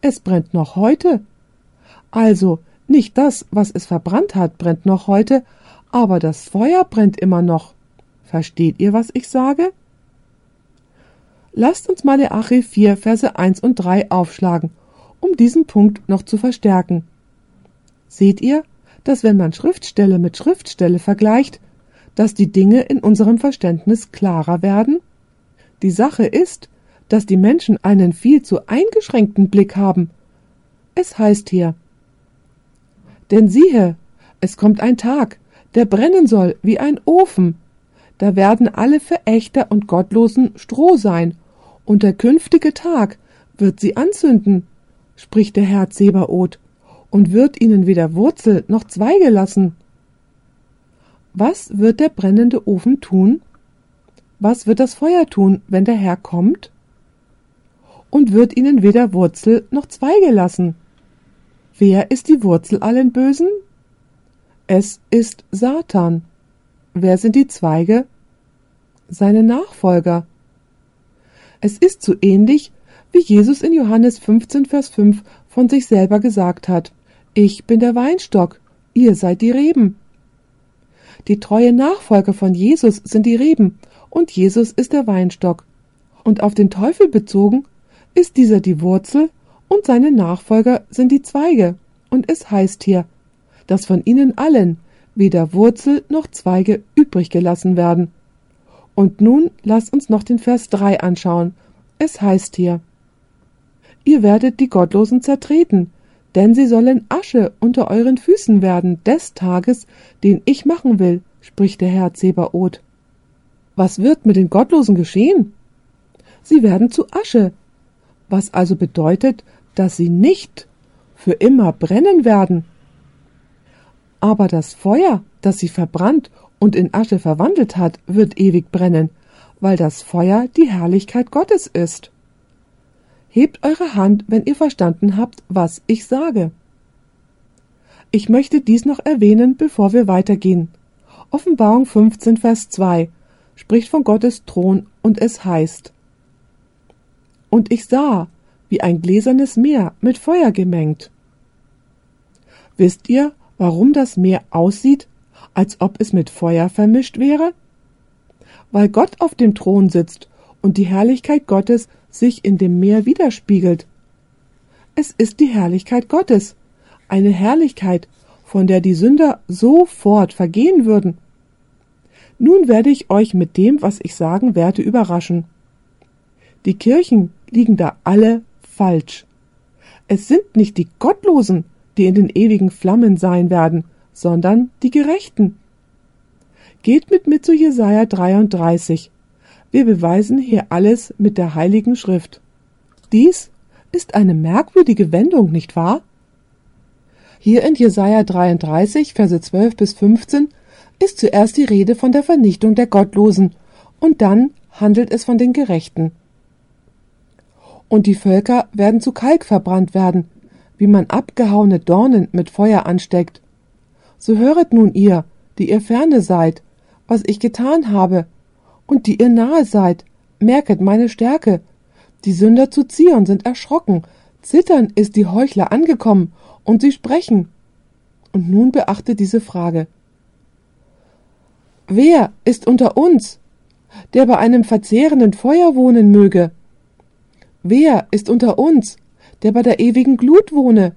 Es brennt noch heute. Also nicht das, was es verbrannt hat, brennt noch heute, aber das Feuer brennt immer noch. Versteht ihr, was ich sage? Lasst uns Maleachi 4, Verse 1 und 3 aufschlagen, um diesen Punkt noch zu verstärken. Seht ihr, dass wenn man Schriftstelle mit Schriftstelle vergleicht, dass die Dinge in unserem Verständnis klarer werden? Die Sache ist, dass die Menschen einen viel zu eingeschränkten Blick haben. Es heißt hier Denn siehe, es kommt ein Tag, der brennen soll wie ein Ofen. Da werden alle Verächter und Gottlosen Stroh sein, und der künftige Tag wird sie anzünden, spricht der Herr Zebaoth und wird ihnen weder Wurzel noch Zweige lassen. Was wird der brennende Ofen tun? Was wird das Feuer tun, wenn der Herr kommt? Und wird ihnen weder Wurzel noch Zweige lassen. Wer ist die Wurzel allen Bösen? Es ist Satan. Wer sind die Zweige? Seine Nachfolger. Es ist so ähnlich, wie Jesus in Johannes 15, Vers 5 von sich selber gesagt hat. Ich bin der Weinstock, ihr seid die Reben. Die treue Nachfolger von Jesus sind die Reben und Jesus ist der Weinstock. Und auf den Teufel bezogen ist dieser die Wurzel und seine Nachfolger sind die Zweige. Und es heißt hier, dass von ihnen allen weder Wurzel noch Zweige übrig gelassen werden. Und nun lasst uns noch den Vers 3 anschauen. Es heißt hier, Ihr werdet die Gottlosen zertreten, denn sie sollen Asche unter euren Füßen werden des Tages, den ich machen will, spricht der Herr Zebaoth. Was wird mit den Gottlosen geschehen? Sie werden zu Asche, was also bedeutet, dass sie nicht für immer brennen werden. Aber das Feuer, das sie verbrannt und in Asche verwandelt hat, wird ewig brennen, weil das Feuer die Herrlichkeit Gottes ist. Hebt eure Hand, wenn ihr verstanden habt, was ich sage. Ich möchte dies noch erwähnen, bevor wir weitergehen. Offenbarung 15, Vers 2 spricht von Gottes Thron und es heißt, Und ich sah, wie ein gläsernes Meer mit Feuer gemengt. Wisst ihr, warum das Meer aussieht, als ob es mit Feuer vermischt wäre? Weil Gott auf dem Thron sitzt und die Herrlichkeit Gottes sich in dem Meer widerspiegelt. Es ist die Herrlichkeit Gottes, eine Herrlichkeit, von der die Sünder sofort vergehen würden. Nun werde ich euch mit dem, was ich sagen werde, überraschen. Die Kirchen liegen da alle falsch. Es sind nicht die Gottlosen, die in den ewigen Flammen sein werden, sondern die Gerechten. Geht mit mir zu Jesaja 33. Wir beweisen hier alles mit der Heiligen Schrift. Dies ist eine merkwürdige Wendung, nicht wahr? Hier in Jesaja 33, Verse 12 bis 15 ist zuerst die Rede von der Vernichtung der Gottlosen und dann handelt es von den Gerechten. Und die Völker werden zu Kalk verbrannt werden, wie man abgehauene Dornen mit Feuer ansteckt. So höret nun ihr, die ihr ferne seid, was ich getan habe, und die ihr nahe seid, merket meine Stärke. Die Sünder zu Zion sind erschrocken, zittern ist die Heuchler angekommen, und sie sprechen. Und nun beachte diese Frage. Wer ist unter uns, der bei einem verzehrenden Feuer wohnen möge? Wer ist unter uns, der bei der ewigen Glut wohne?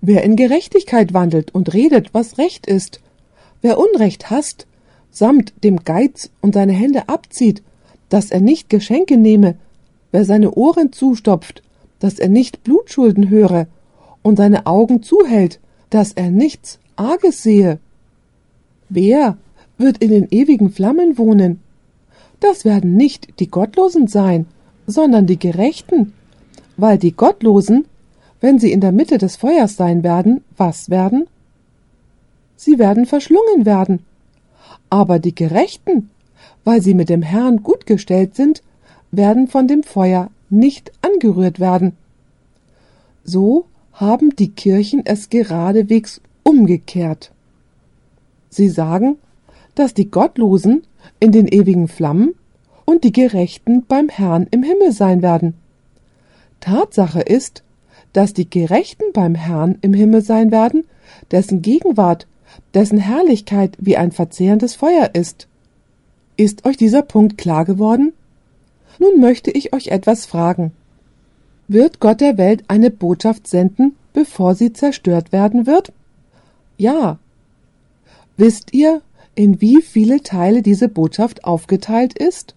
Wer in Gerechtigkeit wandelt und redet, was Recht ist? Wer Unrecht hasst, samt dem Geiz und seine Hände abzieht, dass er nicht Geschenke nehme, wer seine Ohren zustopft, dass er nicht Blutschulden höre und seine Augen zuhält, dass er nichts Arges sehe. Wer wird in den ewigen Flammen wohnen? Das werden nicht die Gottlosen sein, sondern die Gerechten, weil die Gottlosen, wenn sie in der Mitte des Feuers sein werden, was werden? Sie werden verschlungen werden. Aber die Gerechten, weil sie mit dem Herrn gut gestellt sind, werden von dem Feuer nicht angerührt werden. So haben die Kirchen es geradewegs umgekehrt. Sie sagen, dass die Gottlosen in den ewigen Flammen und die Gerechten beim Herrn im Himmel sein werden. Tatsache ist, dass die Gerechten beim Herrn im Himmel sein werden, dessen Gegenwart, dessen Herrlichkeit wie ein verzehrendes Feuer ist. Ist euch dieser Punkt klar geworden? Nun möchte ich euch etwas fragen. Wird Gott der Welt eine Botschaft senden, bevor sie zerstört werden wird? Ja. Wisst ihr, in wie viele Teile diese Botschaft aufgeteilt ist?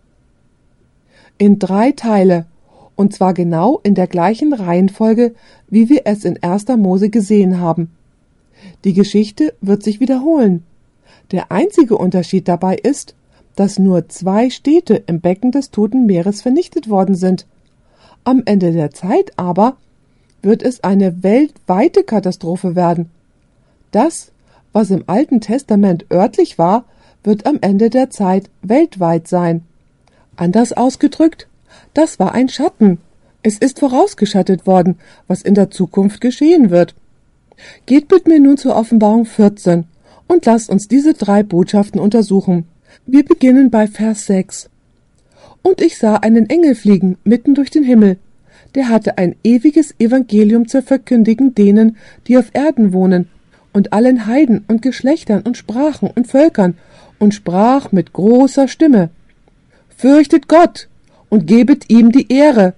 In drei Teile, und zwar genau in der gleichen Reihenfolge, wie wir es in 1. Mose gesehen haben. Die Geschichte wird sich wiederholen. Der einzige Unterschied dabei ist, dass nur zwei Städte im Becken des Toten Meeres vernichtet worden sind. Am Ende der Zeit aber wird es eine weltweite Katastrophe werden. Das, was im Alten Testament örtlich war, wird am Ende der Zeit weltweit sein. Anders ausgedrückt, das war ein Schatten. Es ist vorausgeschattet worden, was in der Zukunft geschehen wird. Geht mit mir nun zur Offenbarung 14 und lasst uns diese drei Botschaften untersuchen. Wir beginnen bei Vers 6. Und ich sah einen Engel fliegen mitten durch den Himmel. Der hatte ein ewiges Evangelium zu verkündigen denen, die auf Erden wohnen, und allen Heiden und Geschlechtern und Sprachen und Völkern, und sprach mit großer Stimme. Fürchtet Gott und gebet ihm die Ehre,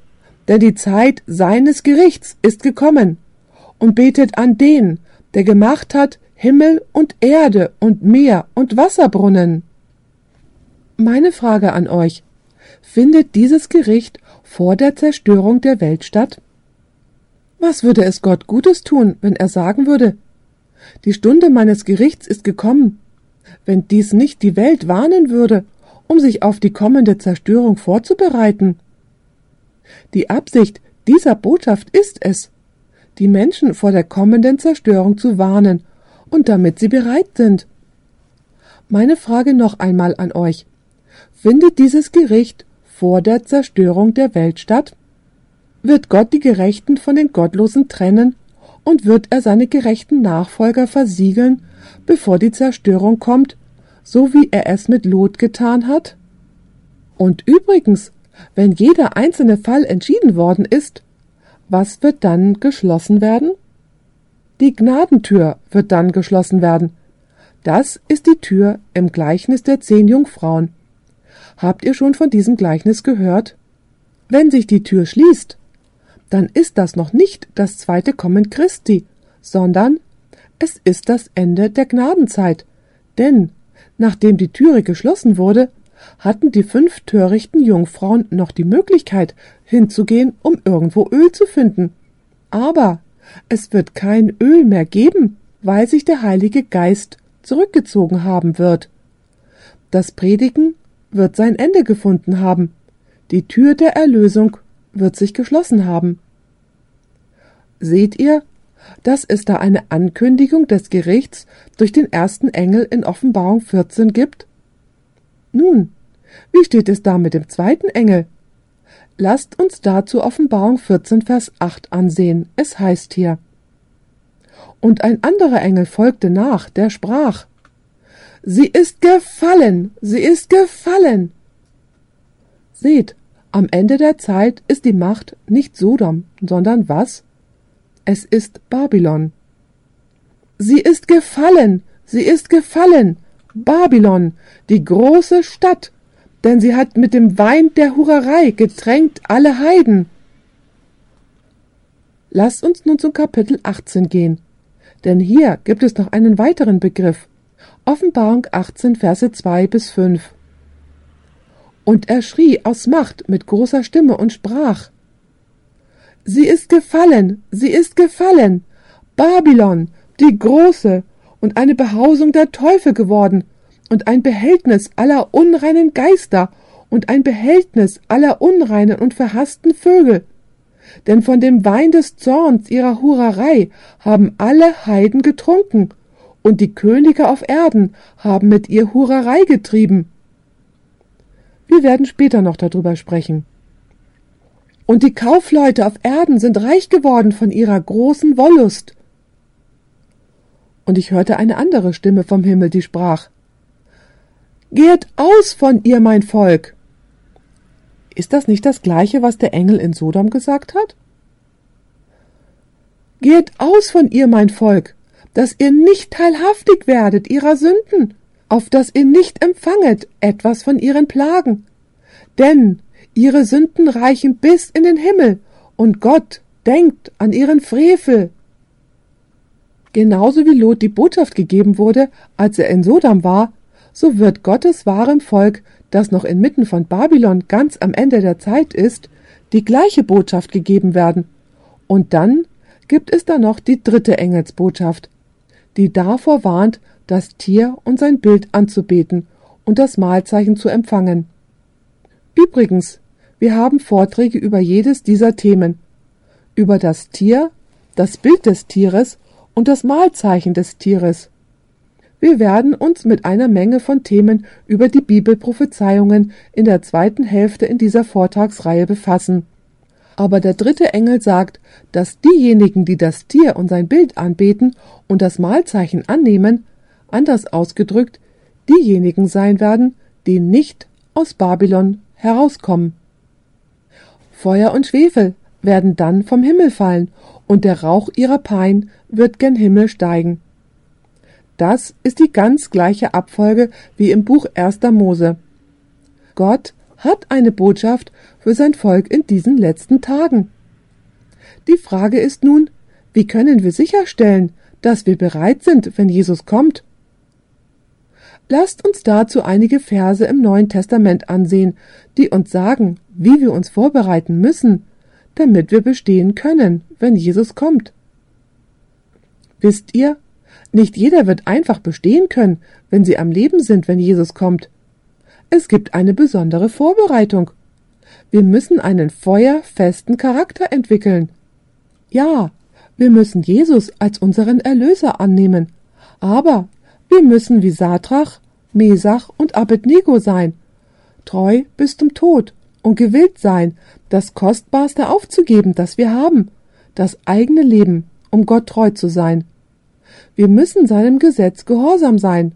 denn die Zeit seines Gerichts ist gekommen, und betet an den, der gemacht hat Himmel und Erde und Meer und Wasserbrunnen. Meine Frage an euch. Findet dieses Gericht vor der Zerstörung der Welt statt? Was würde es Gott Gutes tun, wenn er sagen würde, die Stunde meines Gerichts ist gekommen, wenn dies nicht die Welt warnen würde, um sich auf die kommende Zerstörung vorzubereiten? Die Absicht dieser Botschaft ist es, die Menschen vor der kommenden Zerstörung zu warnen und damit sie bereit sind. Meine Frage noch einmal an euch. Findet dieses Gericht vor der Zerstörung der Welt statt? Wird Gott die Gerechten von den Gottlosen trennen und wird er seine gerechten Nachfolger versiegeln, bevor die Zerstörung kommt, so wie er es mit Lot getan hat? Und übrigens, wenn jeder einzelne Fall entschieden worden ist, was wird dann geschlossen werden? Die Gnadentür wird dann geschlossen werden. Das ist die Tür im Gleichnis der zehn Jungfrauen. Habt ihr schon von diesem Gleichnis gehört? Wenn sich die Tür schließt, dann ist das noch nicht das zweite Kommen Christi, sondern es ist das Ende der Gnadenzeit. Denn nachdem die Türe geschlossen wurde, hatten die fünf törichten Jungfrauen noch die Möglichkeit, hinzugehen, um irgendwo Öl zu finden. Aber es wird kein Öl mehr geben, weil sich der Heilige Geist zurückgezogen haben wird. Das Predigen wird sein Ende gefunden haben. Die Tür der Erlösung wird sich geschlossen haben. Seht ihr, dass es da eine Ankündigung des Gerichts durch den ersten Engel in Offenbarung 14 gibt? Nun, wie steht es da mit dem zweiten Engel? Lasst uns dazu Offenbarung 14, Vers 8 ansehen. Es heißt hier, Und ein anderer Engel folgte nach, der sprach, Sie ist gefallen, sie ist gefallen. Seht, am Ende der Zeit ist die Macht nicht Sodom, sondern was? Es ist Babylon. Sie ist gefallen, sie ist gefallen. Babylon, die große Stadt, denn sie hat mit dem Wein der Hurerei getränkt alle Heiden. Lasst uns nun zum Kapitel 18 gehen, denn hier gibt es noch einen weiteren Begriff. Offenbarung 18, Verse 2 bis 5. Und er schrie aus Macht mit großer Stimme und sprach, Sie ist gefallen, sie ist gefallen. Babylon, die große, und eine Behausung der Teufel geworden, und ein Behältnis aller unreinen Geister, und ein Behältnis aller unreinen und verhassten Vögel. Denn von dem Wein des Zorns ihrer Hurerei haben alle Heiden getrunken, und die Könige auf Erden haben mit ihr Hurerei getrieben. Wir werden später noch darüber sprechen. Und die Kaufleute auf Erden sind reich geworden von ihrer großen Wollust. Und ich hörte eine andere Stimme vom Himmel, die sprach Geht aus von ihr, mein Volk. Ist das nicht das gleiche, was der Engel in Sodom gesagt hat? Geht aus von ihr, mein Volk, dass ihr nicht teilhaftig werdet ihrer Sünden, auf dass ihr nicht empfanget etwas von ihren Plagen. Denn Ihre Sünden reichen bis in den Himmel, und Gott denkt an ihren Frevel. Genauso wie Lot die Botschaft gegeben wurde, als er in Sodom war, so wird Gottes wahrem Volk, das noch inmitten von Babylon ganz am Ende der Zeit ist, die gleiche Botschaft gegeben werden. Und dann gibt es da noch die dritte Engelsbotschaft, die davor warnt, das Tier und sein Bild anzubeten und das Mahlzeichen zu empfangen. Übrigens, wir haben Vorträge über jedes dieser Themen, über das Tier, das Bild des Tieres und das Mahlzeichen des Tieres. Wir werden uns mit einer Menge von Themen über die Bibelprophezeiungen in der zweiten Hälfte in dieser Vortragsreihe befassen. Aber der dritte Engel sagt, dass diejenigen, die das Tier und sein Bild anbeten und das Mahlzeichen annehmen, anders ausgedrückt, diejenigen sein werden, die nicht aus Babylon herauskommen. Feuer und Schwefel werden dann vom Himmel fallen, und der Rauch ihrer Pein wird gen Himmel steigen. Das ist die ganz gleiche Abfolge wie im Buch 1. Mose. Gott hat eine Botschaft für sein Volk in diesen letzten Tagen. Die Frage ist nun, wie können wir sicherstellen, dass wir bereit sind, wenn Jesus kommt? Lasst uns dazu einige Verse im Neuen Testament ansehen, die uns sagen, wie wir uns vorbereiten müssen, damit wir bestehen können, wenn Jesus kommt. Wisst ihr, nicht jeder wird einfach bestehen können, wenn sie am Leben sind, wenn Jesus kommt. Es gibt eine besondere Vorbereitung. Wir müssen einen feuerfesten Charakter entwickeln. Ja, wir müssen Jesus als unseren Erlöser annehmen, aber wir müssen wie Satrach, Mesach und Abednego sein, treu bis zum Tod und gewillt sein, das Kostbarste aufzugeben, das wir haben, das eigene Leben, um Gott treu zu sein. Wir müssen seinem Gesetz gehorsam sein,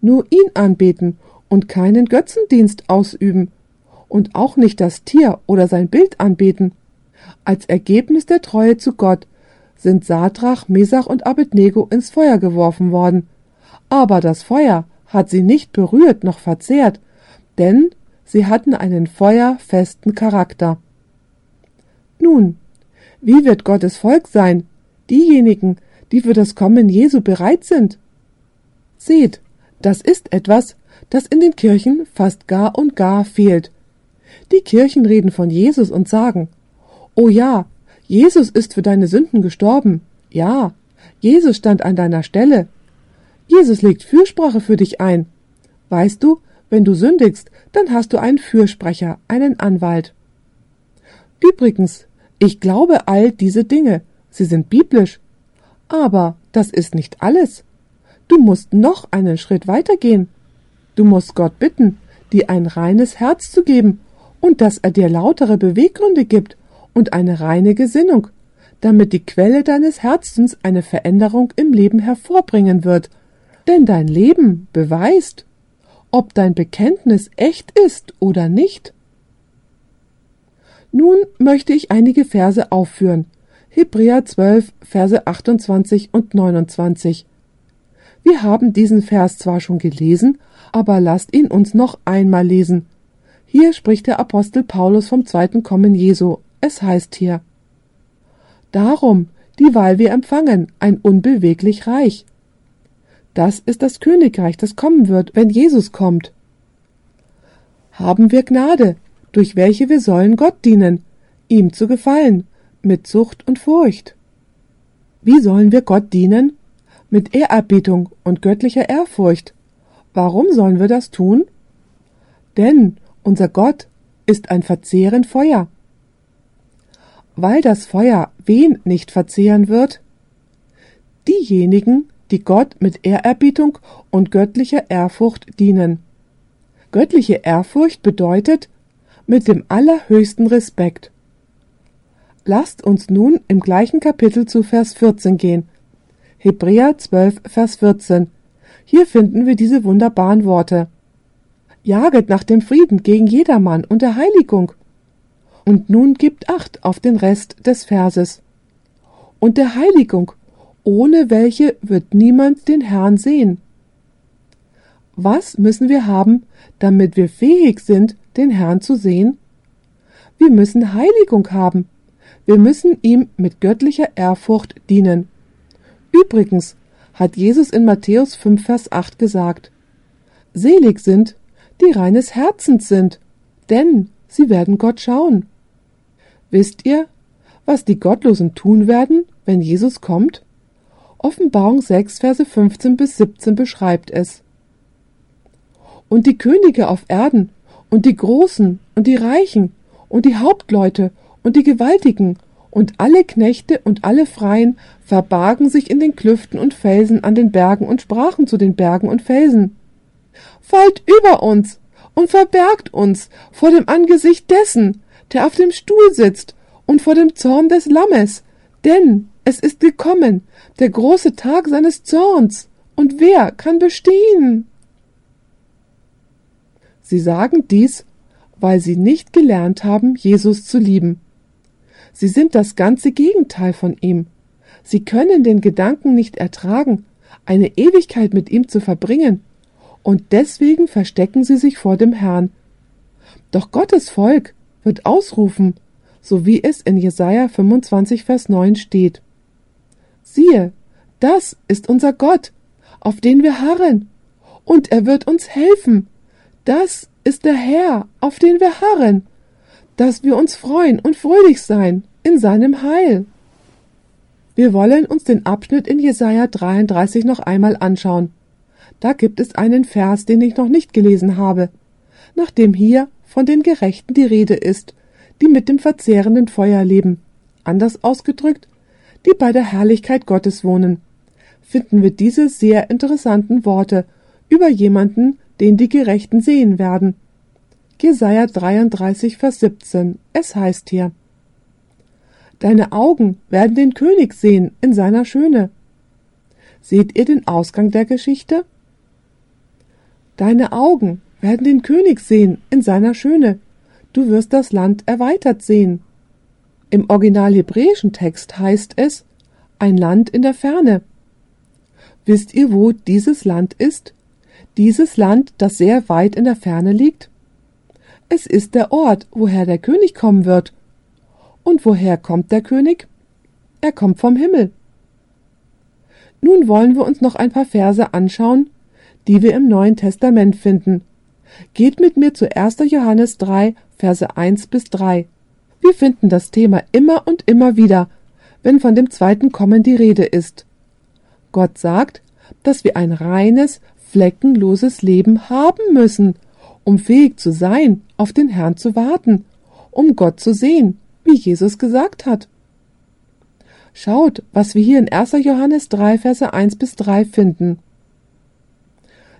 nur ihn anbeten und keinen Götzendienst ausüben und auch nicht das Tier oder sein Bild anbeten. Als Ergebnis der Treue zu Gott sind Sadrach, Mesach und Abednego ins Feuer geworfen worden. Aber das Feuer hat sie nicht berührt noch verzehrt, denn sie hatten einen feuerfesten Charakter. Nun, wie wird Gottes Volk sein, diejenigen, die für das Kommen Jesu bereit sind? Seht, das ist etwas, das in den Kirchen fast gar und gar fehlt. Die Kirchen reden von Jesus und sagen, Oh ja, Jesus ist für deine Sünden gestorben. Ja, Jesus stand an deiner Stelle. Jesus legt Fürsprache für dich ein. Weißt du, wenn du sündigst, dann hast du einen Fürsprecher, einen Anwalt. Übrigens, ich glaube all diese Dinge. Sie sind biblisch. Aber das ist nicht alles. Du musst noch einen Schritt weitergehen. Du musst Gott bitten, dir ein reines Herz zu geben und dass er dir lautere Beweggründe gibt und eine reine Gesinnung, damit die Quelle deines Herzens eine Veränderung im Leben hervorbringen wird. Denn dein Leben beweist, ob dein Bekenntnis echt ist oder nicht. Nun möchte ich einige Verse aufführen. Hebräer 12, Verse 28 und 29. Wir haben diesen Vers zwar schon gelesen, aber lasst ihn uns noch einmal lesen. Hier spricht der Apostel Paulus vom zweiten Kommen Jesu. Es heißt hier Darum, dieweil wir empfangen, ein unbeweglich Reich. Das ist das Königreich, das kommen wird, wenn Jesus kommt. Haben wir Gnade, durch welche wir sollen Gott dienen, ihm zu gefallen, mit Zucht und Furcht. Wie sollen wir Gott dienen? Mit Ehrerbietung und göttlicher Ehrfurcht. Warum sollen wir das tun? Denn unser Gott ist ein verzehrend Feuer. Weil das Feuer wen nicht verzehren wird? Diejenigen, die Gott mit Ehrerbietung und göttlicher Ehrfurcht dienen. Göttliche Ehrfurcht bedeutet, mit dem allerhöchsten Respekt. Lasst uns nun im gleichen Kapitel zu Vers 14 gehen. Hebräer 12, Vers 14. Hier finden wir diese wunderbaren Worte. Jaget nach dem Frieden gegen jedermann und der Heiligung. Und nun gibt Acht auf den Rest des Verses. Und der Heiligung, ohne welche wird niemand den Herrn sehen. Was müssen wir haben, damit wir fähig sind, den Herrn zu sehen? Wir müssen Heiligung haben. Wir müssen ihm mit göttlicher Ehrfurcht dienen. Übrigens hat Jesus in Matthäus 5, Vers 8 gesagt, Selig sind, die reines Herzens sind, denn sie werden Gott schauen. Wisst ihr, was die Gottlosen tun werden, wenn Jesus kommt? Offenbarung 6, Verse 15 bis 17 beschreibt es. Und die Könige auf Erden und die Großen und die Reichen und die Hauptleute und die Gewaltigen und alle Knechte und alle Freien verbargen sich in den Klüften und Felsen an den Bergen und sprachen zu den Bergen und Felsen. Fallt über uns und verbergt uns vor dem Angesicht dessen, der auf dem Stuhl sitzt und vor dem Zorn des Lammes, denn es ist gekommen, der große Tag seines Zorns, und wer kann bestehen? Sie sagen dies, weil sie nicht gelernt haben, Jesus zu lieben. Sie sind das ganze Gegenteil von ihm. Sie können den Gedanken nicht ertragen, eine Ewigkeit mit ihm zu verbringen, und deswegen verstecken sie sich vor dem Herrn. Doch Gottes Volk wird ausrufen, so wie es in Jesaja 25, Vers 9 steht. Siehe, das ist unser Gott, auf den wir harren, und er wird uns helfen. Das ist der Herr, auf den wir harren, dass wir uns freuen und fröhlich sein in seinem Heil. Wir wollen uns den Abschnitt in Jesaja 33 noch einmal anschauen. Da gibt es einen Vers, den ich noch nicht gelesen habe, nachdem hier von den Gerechten die Rede ist, die mit dem verzehrenden Feuer leben. Anders ausgedrückt, die bei der Herrlichkeit Gottes wohnen, finden wir diese sehr interessanten Worte über jemanden, den die Gerechten sehen werden. Jesaja 33, Vers 17. Es heißt hier, Deine Augen werden den König sehen in seiner Schöne. Seht ihr den Ausgang der Geschichte? Deine Augen werden den König sehen in seiner Schöne. Du wirst das Land erweitert sehen. Im original hebräischen Text heißt es ein Land in der Ferne. Wisst ihr, wo dieses Land ist? Dieses Land, das sehr weit in der Ferne liegt? Es ist der Ort, woher der König kommen wird. Und woher kommt der König? Er kommt vom Himmel. Nun wollen wir uns noch ein paar Verse anschauen, die wir im Neuen Testament finden. Geht mit mir zu 1. Johannes 3, Verse 1 bis 3. Wir finden das Thema immer und immer wieder, wenn von dem zweiten Kommen die Rede ist. Gott sagt, dass wir ein reines, fleckenloses Leben haben müssen, um fähig zu sein, auf den Herrn zu warten, um Gott zu sehen, wie Jesus gesagt hat. Schaut, was wir hier in 1. Johannes 3, Verse 1 bis 3 finden.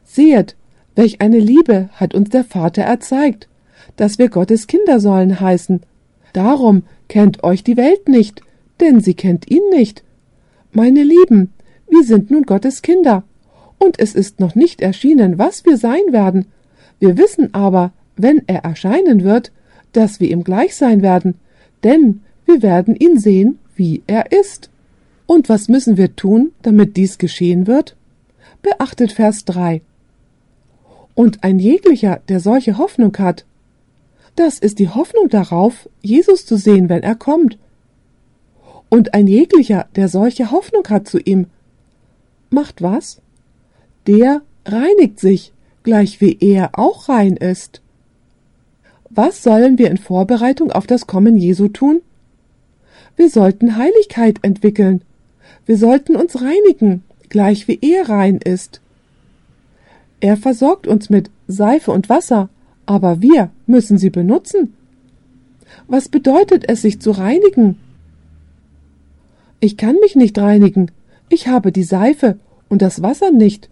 Sehet, welch eine Liebe hat uns der Vater erzeigt, dass wir Gottes Kinder sollen heißen. Darum kennt euch die Welt nicht, denn sie kennt ihn nicht. Meine Lieben, wir sind nun Gottes Kinder, und es ist noch nicht erschienen, was wir sein werden. Wir wissen aber, wenn er erscheinen wird, dass wir ihm gleich sein werden, denn wir werden ihn sehen, wie er ist. Und was müssen wir tun, damit dies geschehen wird? Beachtet Vers 3. Und ein jeglicher, der solche Hoffnung hat, das ist die Hoffnung darauf, Jesus zu sehen, wenn er kommt. Und ein jeglicher, der solche Hoffnung hat zu ihm, macht was? Der reinigt sich, gleich wie er auch rein ist. Was sollen wir in Vorbereitung auf das Kommen Jesu tun? Wir sollten Heiligkeit entwickeln. Wir sollten uns reinigen, gleich wie er rein ist. Er versorgt uns mit Seife und Wasser, aber wir müssen sie benutzen. Was bedeutet es, sich zu reinigen? Ich kann mich nicht reinigen. Ich habe die Seife und das Wasser nicht.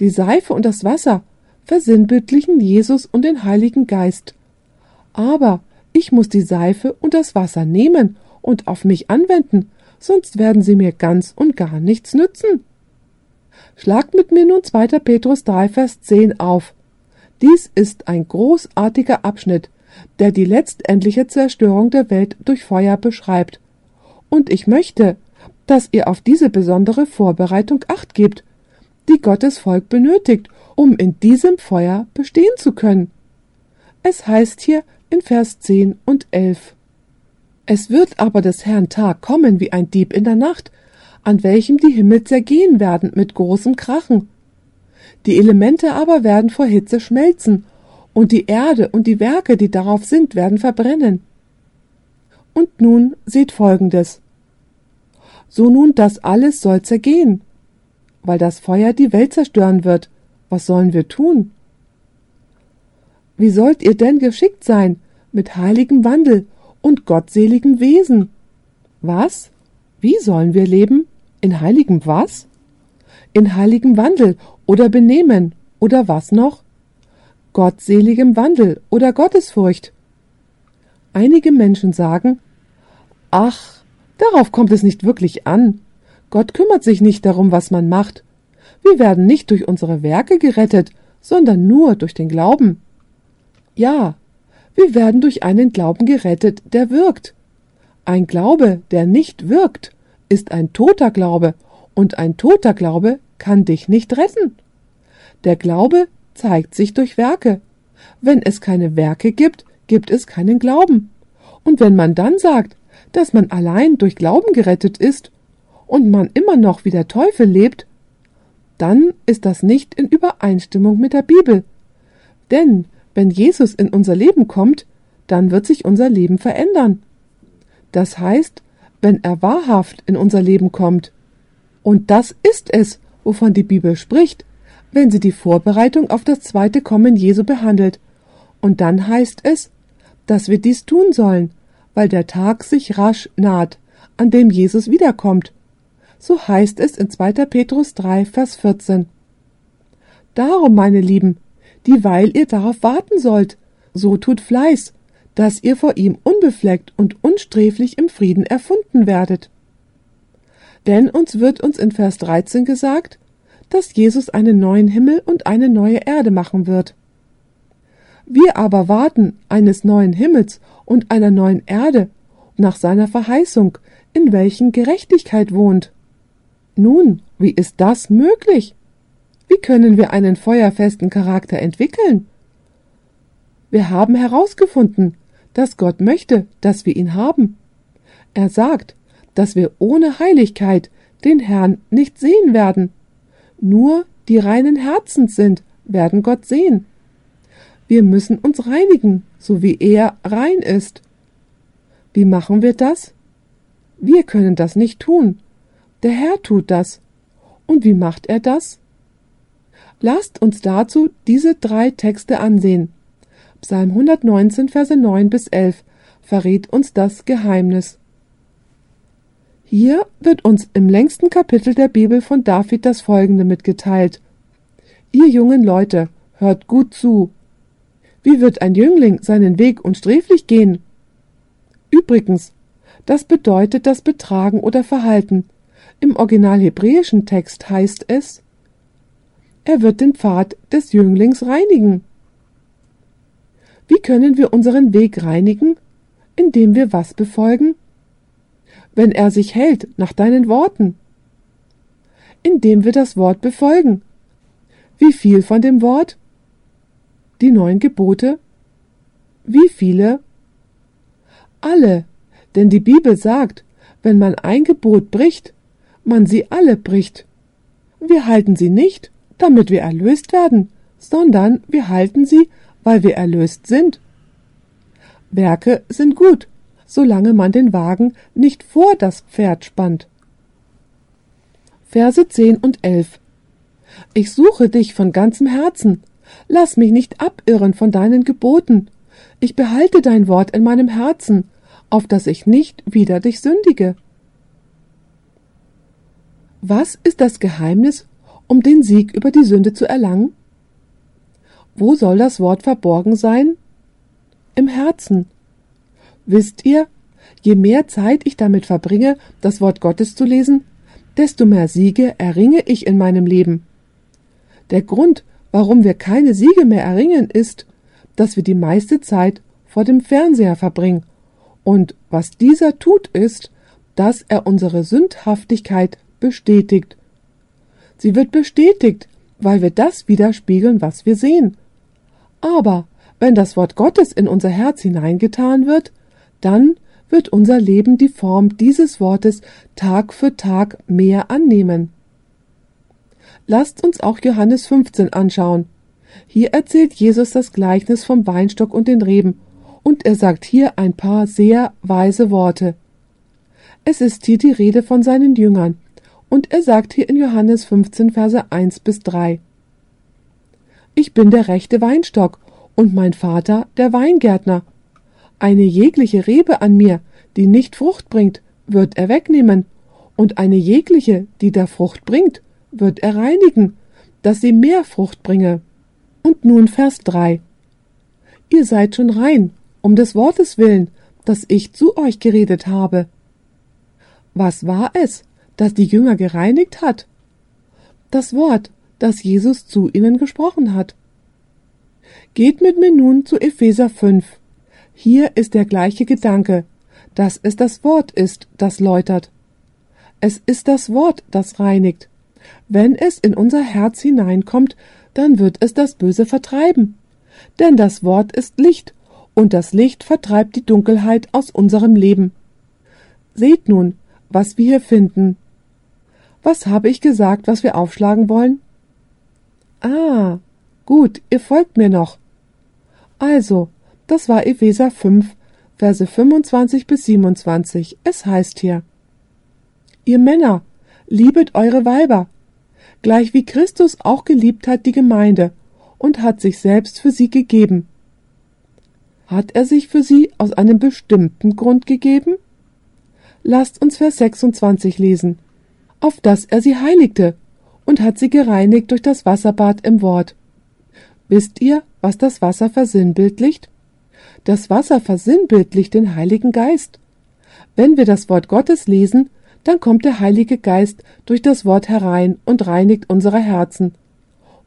Die Seife und das Wasser versinnbildlichen Jesus und den Heiligen Geist. Aber ich muss die Seife und das Wasser nehmen und auf mich anwenden, sonst werden sie mir ganz und gar nichts nützen. Schlagt mit mir nun 2. Petrus 3, Vers 10 auf. Dies ist ein großartiger Abschnitt, der die letztendliche Zerstörung der Welt durch Feuer beschreibt. Und ich möchte, dass ihr auf diese besondere Vorbereitung acht gebt, die Gottes Volk benötigt, um in diesem Feuer bestehen zu können. Es heißt hier in Vers 10 und 11. Es wird aber des Herrn Tag kommen wie ein Dieb in der Nacht, an welchem die Himmel zergehen werden mit großem Krachen. Die Elemente aber werden vor Hitze schmelzen, und die Erde und die Werke, die darauf sind, werden verbrennen. Und nun seht folgendes. So nun das alles soll zergehen, weil das Feuer die Welt zerstören wird. Was sollen wir tun? Wie sollt ihr denn geschickt sein mit heiligem Wandel und gottseligem Wesen. Was? Wie sollen wir leben? In heiligem was? In heiligem Wandel oder Benehmen oder was noch? Gottseligem Wandel oder Gottesfurcht. Einige Menschen sagen, ach, darauf kommt es nicht wirklich an. Gott kümmert sich nicht darum, was man macht. Wir werden nicht durch unsere Werke gerettet, sondern nur durch den Glauben. Ja, wir werden durch einen Glauben gerettet, der wirkt. Ein Glaube, der nicht wirkt, ist ein toter Glaube, und ein toter Glaube kann dich nicht retten. Der Glaube zeigt sich durch Werke. Wenn es keine Werke gibt, gibt es keinen Glauben. Und wenn man dann sagt, dass man allein durch Glauben gerettet ist und man immer noch wie der Teufel lebt, dann ist das nicht in Übereinstimmung mit der Bibel. Denn wenn Jesus in unser Leben kommt, dann wird sich unser Leben verändern. Das heißt, wenn er wahrhaft in unser Leben kommt. Und das ist es, wovon die Bibel spricht, wenn sie die Vorbereitung auf das zweite Kommen Jesu behandelt. Und dann heißt es, dass wir dies tun sollen, weil der Tag sich rasch naht, an dem Jesus wiederkommt. So heißt es in 2. Petrus 3, Vers 14. Darum, meine Lieben, dieweil ihr darauf warten sollt. So tut Fleiß, dass ihr vor ihm unbefleckt und unsträflich im Frieden erfunden werdet. Denn uns wird uns in Vers 13 gesagt, dass Jesus einen neuen Himmel und eine neue Erde machen wird. Wir aber warten eines neuen Himmels und einer neuen Erde nach seiner Verheißung, in welchen Gerechtigkeit wohnt. Nun, wie ist das möglich? Wie können wir einen feuerfesten Charakter entwickeln? Wir haben herausgefunden, dass Gott möchte, dass wir ihn haben. Er sagt, dass wir ohne Heiligkeit den Herrn nicht sehen werden. Nur die reinen Herzens sind, werden Gott sehen. Wir müssen uns reinigen, so wie er rein ist. Wie machen wir das? Wir können das nicht tun. Der Herr tut das. Und wie macht er das? Lasst uns dazu diese drei Texte ansehen. Psalm 119, Verse 9 bis 11 verrät uns das Geheimnis. Hier wird uns im längsten Kapitel der Bibel von David das folgende mitgeteilt. Ihr jungen Leute, hört gut zu. Wie wird ein Jüngling seinen Weg unsträflich gehen? Übrigens, das bedeutet das Betragen oder Verhalten. Im original hebräischen Text heißt es, er wird den Pfad des Jünglings reinigen. Wie können wir unseren Weg reinigen? Indem wir was befolgen? Wenn er sich hält nach deinen Worten. Indem wir das Wort befolgen. Wie viel von dem Wort? Die neun Gebote? Wie viele? Alle, denn die Bibel sagt, wenn man ein Gebot bricht, man sie alle bricht. Wir halten sie nicht, damit wir erlöst werden, sondern wir halten sie, weil wir erlöst sind. Werke sind gut, solange man den Wagen nicht vor das Pferd spannt. Verse 10 und 11 Ich suche dich von ganzem Herzen. Lass mich nicht abirren von deinen Geboten. Ich behalte dein Wort in meinem Herzen, auf dass ich nicht wieder dich sündige. Was ist das Geheimnis, um den Sieg über die Sünde zu erlangen? Wo soll das Wort verborgen sein? Im Herzen. Wisst ihr, je mehr Zeit ich damit verbringe, das Wort Gottes zu lesen, desto mehr Siege erringe ich in meinem Leben. Der Grund, warum wir keine Siege mehr erringen, ist, dass wir die meiste Zeit vor dem Fernseher verbringen. Und was dieser tut, ist, dass er unsere Sündhaftigkeit bestätigt. Sie wird bestätigt, weil wir das widerspiegeln, was wir sehen. Aber wenn das Wort Gottes in unser Herz hineingetan wird, dann wird unser Leben die Form dieses Wortes Tag für Tag mehr annehmen. Lasst uns auch Johannes 15 anschauen. Hier erzählt Jesus das Gleichnis vom Weinstock und den Reben, und er sagt hier ein paar sehr weise Worte. Es ist hier die Rede von seinen Jüngern, und er sagt hier in Johannes 15, Verse 1 bis 3. Ich bin der rechte Weinstock und mein Vater der Weingärtner. Eine jegliche Rebe an mir, die nicht Frucht bringt, wird er wegnehmen, und eine jegliche, die da Frucht bringt, wird er reinigen, dass sie mehr Frucht bringe. Und nun Vers 3. Ihr seid schon rein, um des Wortes willen, das ich zu euch geredet habe. Was war es, das die Jünger gereinigt hat? Das Wort, das Jesus zu ihnen gesprochen hat. Geht mit mir nun zu Epheser 5. Hier ist der gleiche Gedanke, dass es das Wort ist, das läutert. Es ist das Wort, das reinigt. Wenn es in unser Herz hineinkommt, dann wird es das Böse vertreiben. Denn das Wort ist Licht, und das Licht vertreibt die Dunkelheit aus unserem Leben. Seht nun, was wir hier finden. Was habe ich gesagt, was wir aufschlagen wollen? Ah, gut, ihr folgt mir noch. Also, das war Epheser 5, Verse 25 bis 27. Es heißt hier, Ihr Männer, liebet eure Weiber, gleich wie Christus auch geliebt hat die Gemeinde und hat sich selbst für sie gegeben. Hat er sich für sie aus einem bestimmten Grund gegeben? Lasst uns Vers 26 lesen auf das er sie heiligte und hat sie gereinigt durch das Wasserbad im Wort. Wisst ihr, was das Wasser versinnbildlicht? Das Wasser versinnbildlicht den Heiligen Geist. Wenn wir das Wort Gottes lesen, dann kommt der Heilige Geist durch das Wort herein und reinigt unsere Herzen.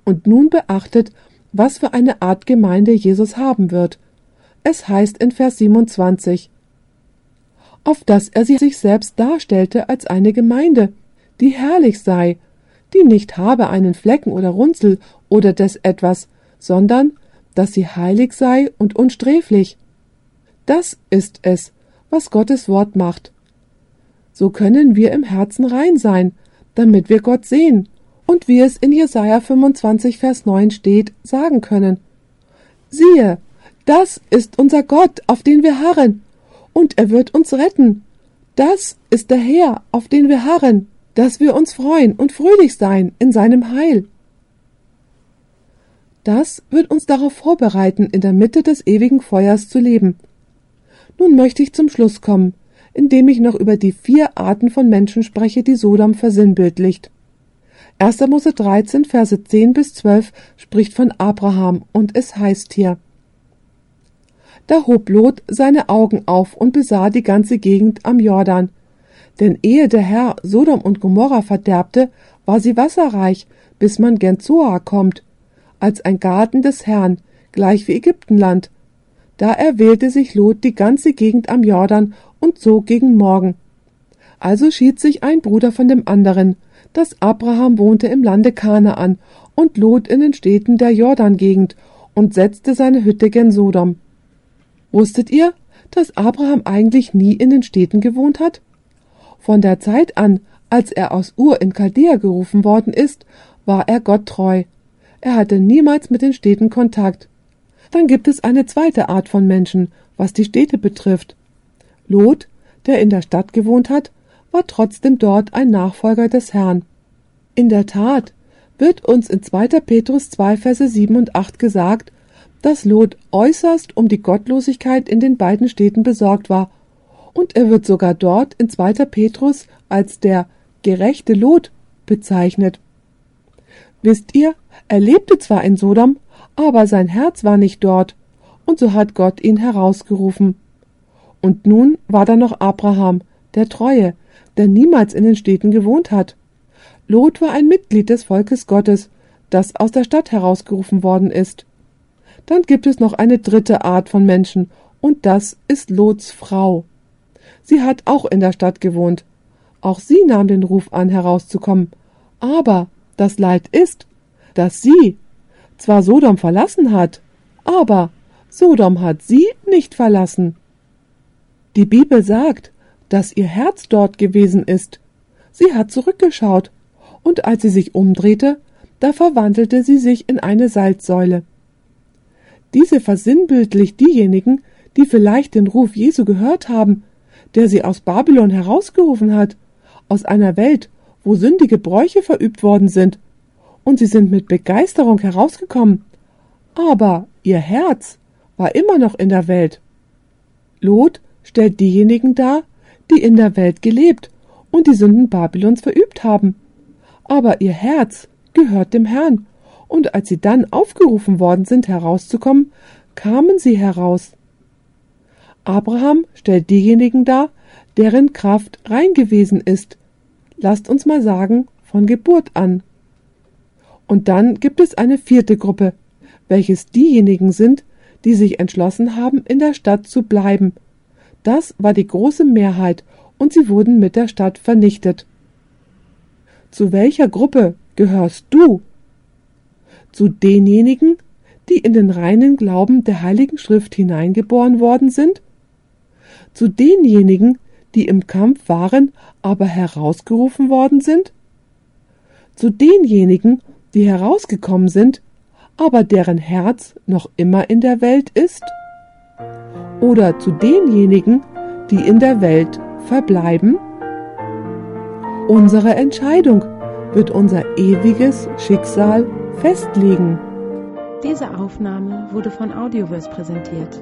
Und nun beachtet, was für eine Art Gemeinde Jesus haben wird. Es heißt in Vers 27, auf dass er sich selbst darstellte als eine Gemeinde, die herrlich sei, die nicht habe einen Flecken oder Runzel oder des etwas, sondern dass sie heilig sei und unsträflich. Das ist es, was Gottes Wort macht. So können wir im Herzen rein sein, damit wir Gott sehen und wie es in Jesaja 25, Vers 9 steht, sagen können. Siehe, das ist unser Gott, auf den wir harren, und er wird uns retten. Das ist der Herr, auf den wir harren dass wir uns freuen und fröhlich sein in seinem Heil. Das wird uns darauf vorbereiten, in der Mitte des ewigen Feuers zu leben. Nun möchte ich zum Schluss kommen. indem ich noch über die vier Arten von Menschen spreche, die Sodom versinnbildlicht. 1. Mose 13, Verse 10 bis 12 spricht von Abraham und es heißt hier, da hob Lot seine Augen auf und besah die ganze Gegend am Jordan. Denn ehe der Herr Sodom und Gomorra verderbte, war sie wasserreich, bis man gen Zoar kommt, als ein Garten des Herrn, gleich wie Ägyptenland. Da erwählte sich Lot die ganze Gegend am Jordan und zog gegen Morgen. Also schied sich ein Bruder von dem anderen, dass Abraham wohnte im Lande Kanaan und Lot in den Städten der Jordan-Gegend und setzte seine Hütte gen Sodom. Wusstet ihr, dass Abraham eigentlich nie in den Städten gewohnt hat? Von der Zeit an, als er aus Ur in Chaldea gerufen worden ist, war er Gott treu. Er hatte niemals mit den Städten Kontakt. Dann gibt es eine zweite Art von Menschen, was die Städte betrifft. Lot, der in der Stadt gewohnt hat, war trotzdem dort ein Nachfolger des Herrn. In der Tat wird uns in 2. Petrus 2 Verse 7 und 8 gesagt, dass Lot äußerst um die Gottlosigkeit in den beiden Städten besorgt war, und er wird sogar dort in 2. Petrus als der gerechte Lot bezeichnet. Wisst ihr, er lebte zwar in Sodom, aber sein Herz war nicht dort, und so hat Gott ihn herausgerufen. Und nun war da noch Abraham, der Treue, der niemals in den Städten gewohnt hat. Lot war ein Mitglied des Volkes Gottes, das aus der Stadt herausgerufen worden ist. Dann gibt es noch eine dritte Art von Menschen, und das ist Lots Frau. Sie hat auch in der Stadt gewohnt. Auch sie nahm den Ruf an, herauszukommen. Aber das Leid ist, dass sie zwar Sodom verlassen hat, aber Sodom hat sie nicht verlassen. Die Bibel sagt, dass ihr Herz dort gewesen ist. Sie hat zurückgeschaut, und als sie sich umdrehte, da verwandelte sie sich in eine Salzsäule. Diese versinnbildlicht diejenigen, die vielleicht den Ruf Jesu gehört haben, der sie aus Babylon herausgerufen hat, aus einer Welt, wo sündige Bräuche verübt worden sind, und sie sind mit Begeisterung herausgekommen. Aber ihr Herz war immer noch in der Welt. Lot stellt diejenigen dar, die in der Welt gelebt und die Sünden Babylons verübt haben. Aber ihr Herz gehört dem Herrn und als sie dann aufgerufen worden sind, herauszukommen, kamen sie heraus. Abraham stellt diejenigen dar, deren Kraft rein gewesen ist. Lasst uns mal sagen, von Geburt an. Und dann gibt es eine vierte Gruppe, welches diejenigen sind, die sich entschlossen haben, in der Stadt zu bleiben. Das war die große Mehrheit, und sie wurden mit der Stadt vernichtet. Zu welcher Gruppe gehörst du? zu denjenigen, die in den reinen Glauben der Heiligen Schrift hineingeboren worden sind? Zu denjenigen, die im Kampf waren, aber herausgerufen worden sind? Zu denjenigen, die herausgekommen sind, aber deren Herz noch immer in der Welt ist? Oder zu denjenigen, die in der Welt verbleiben? Unsere Entscheidung wird unser ewiges Schicksal festlegen. Diese Aufnahme wurde von Audioverse präsentiert,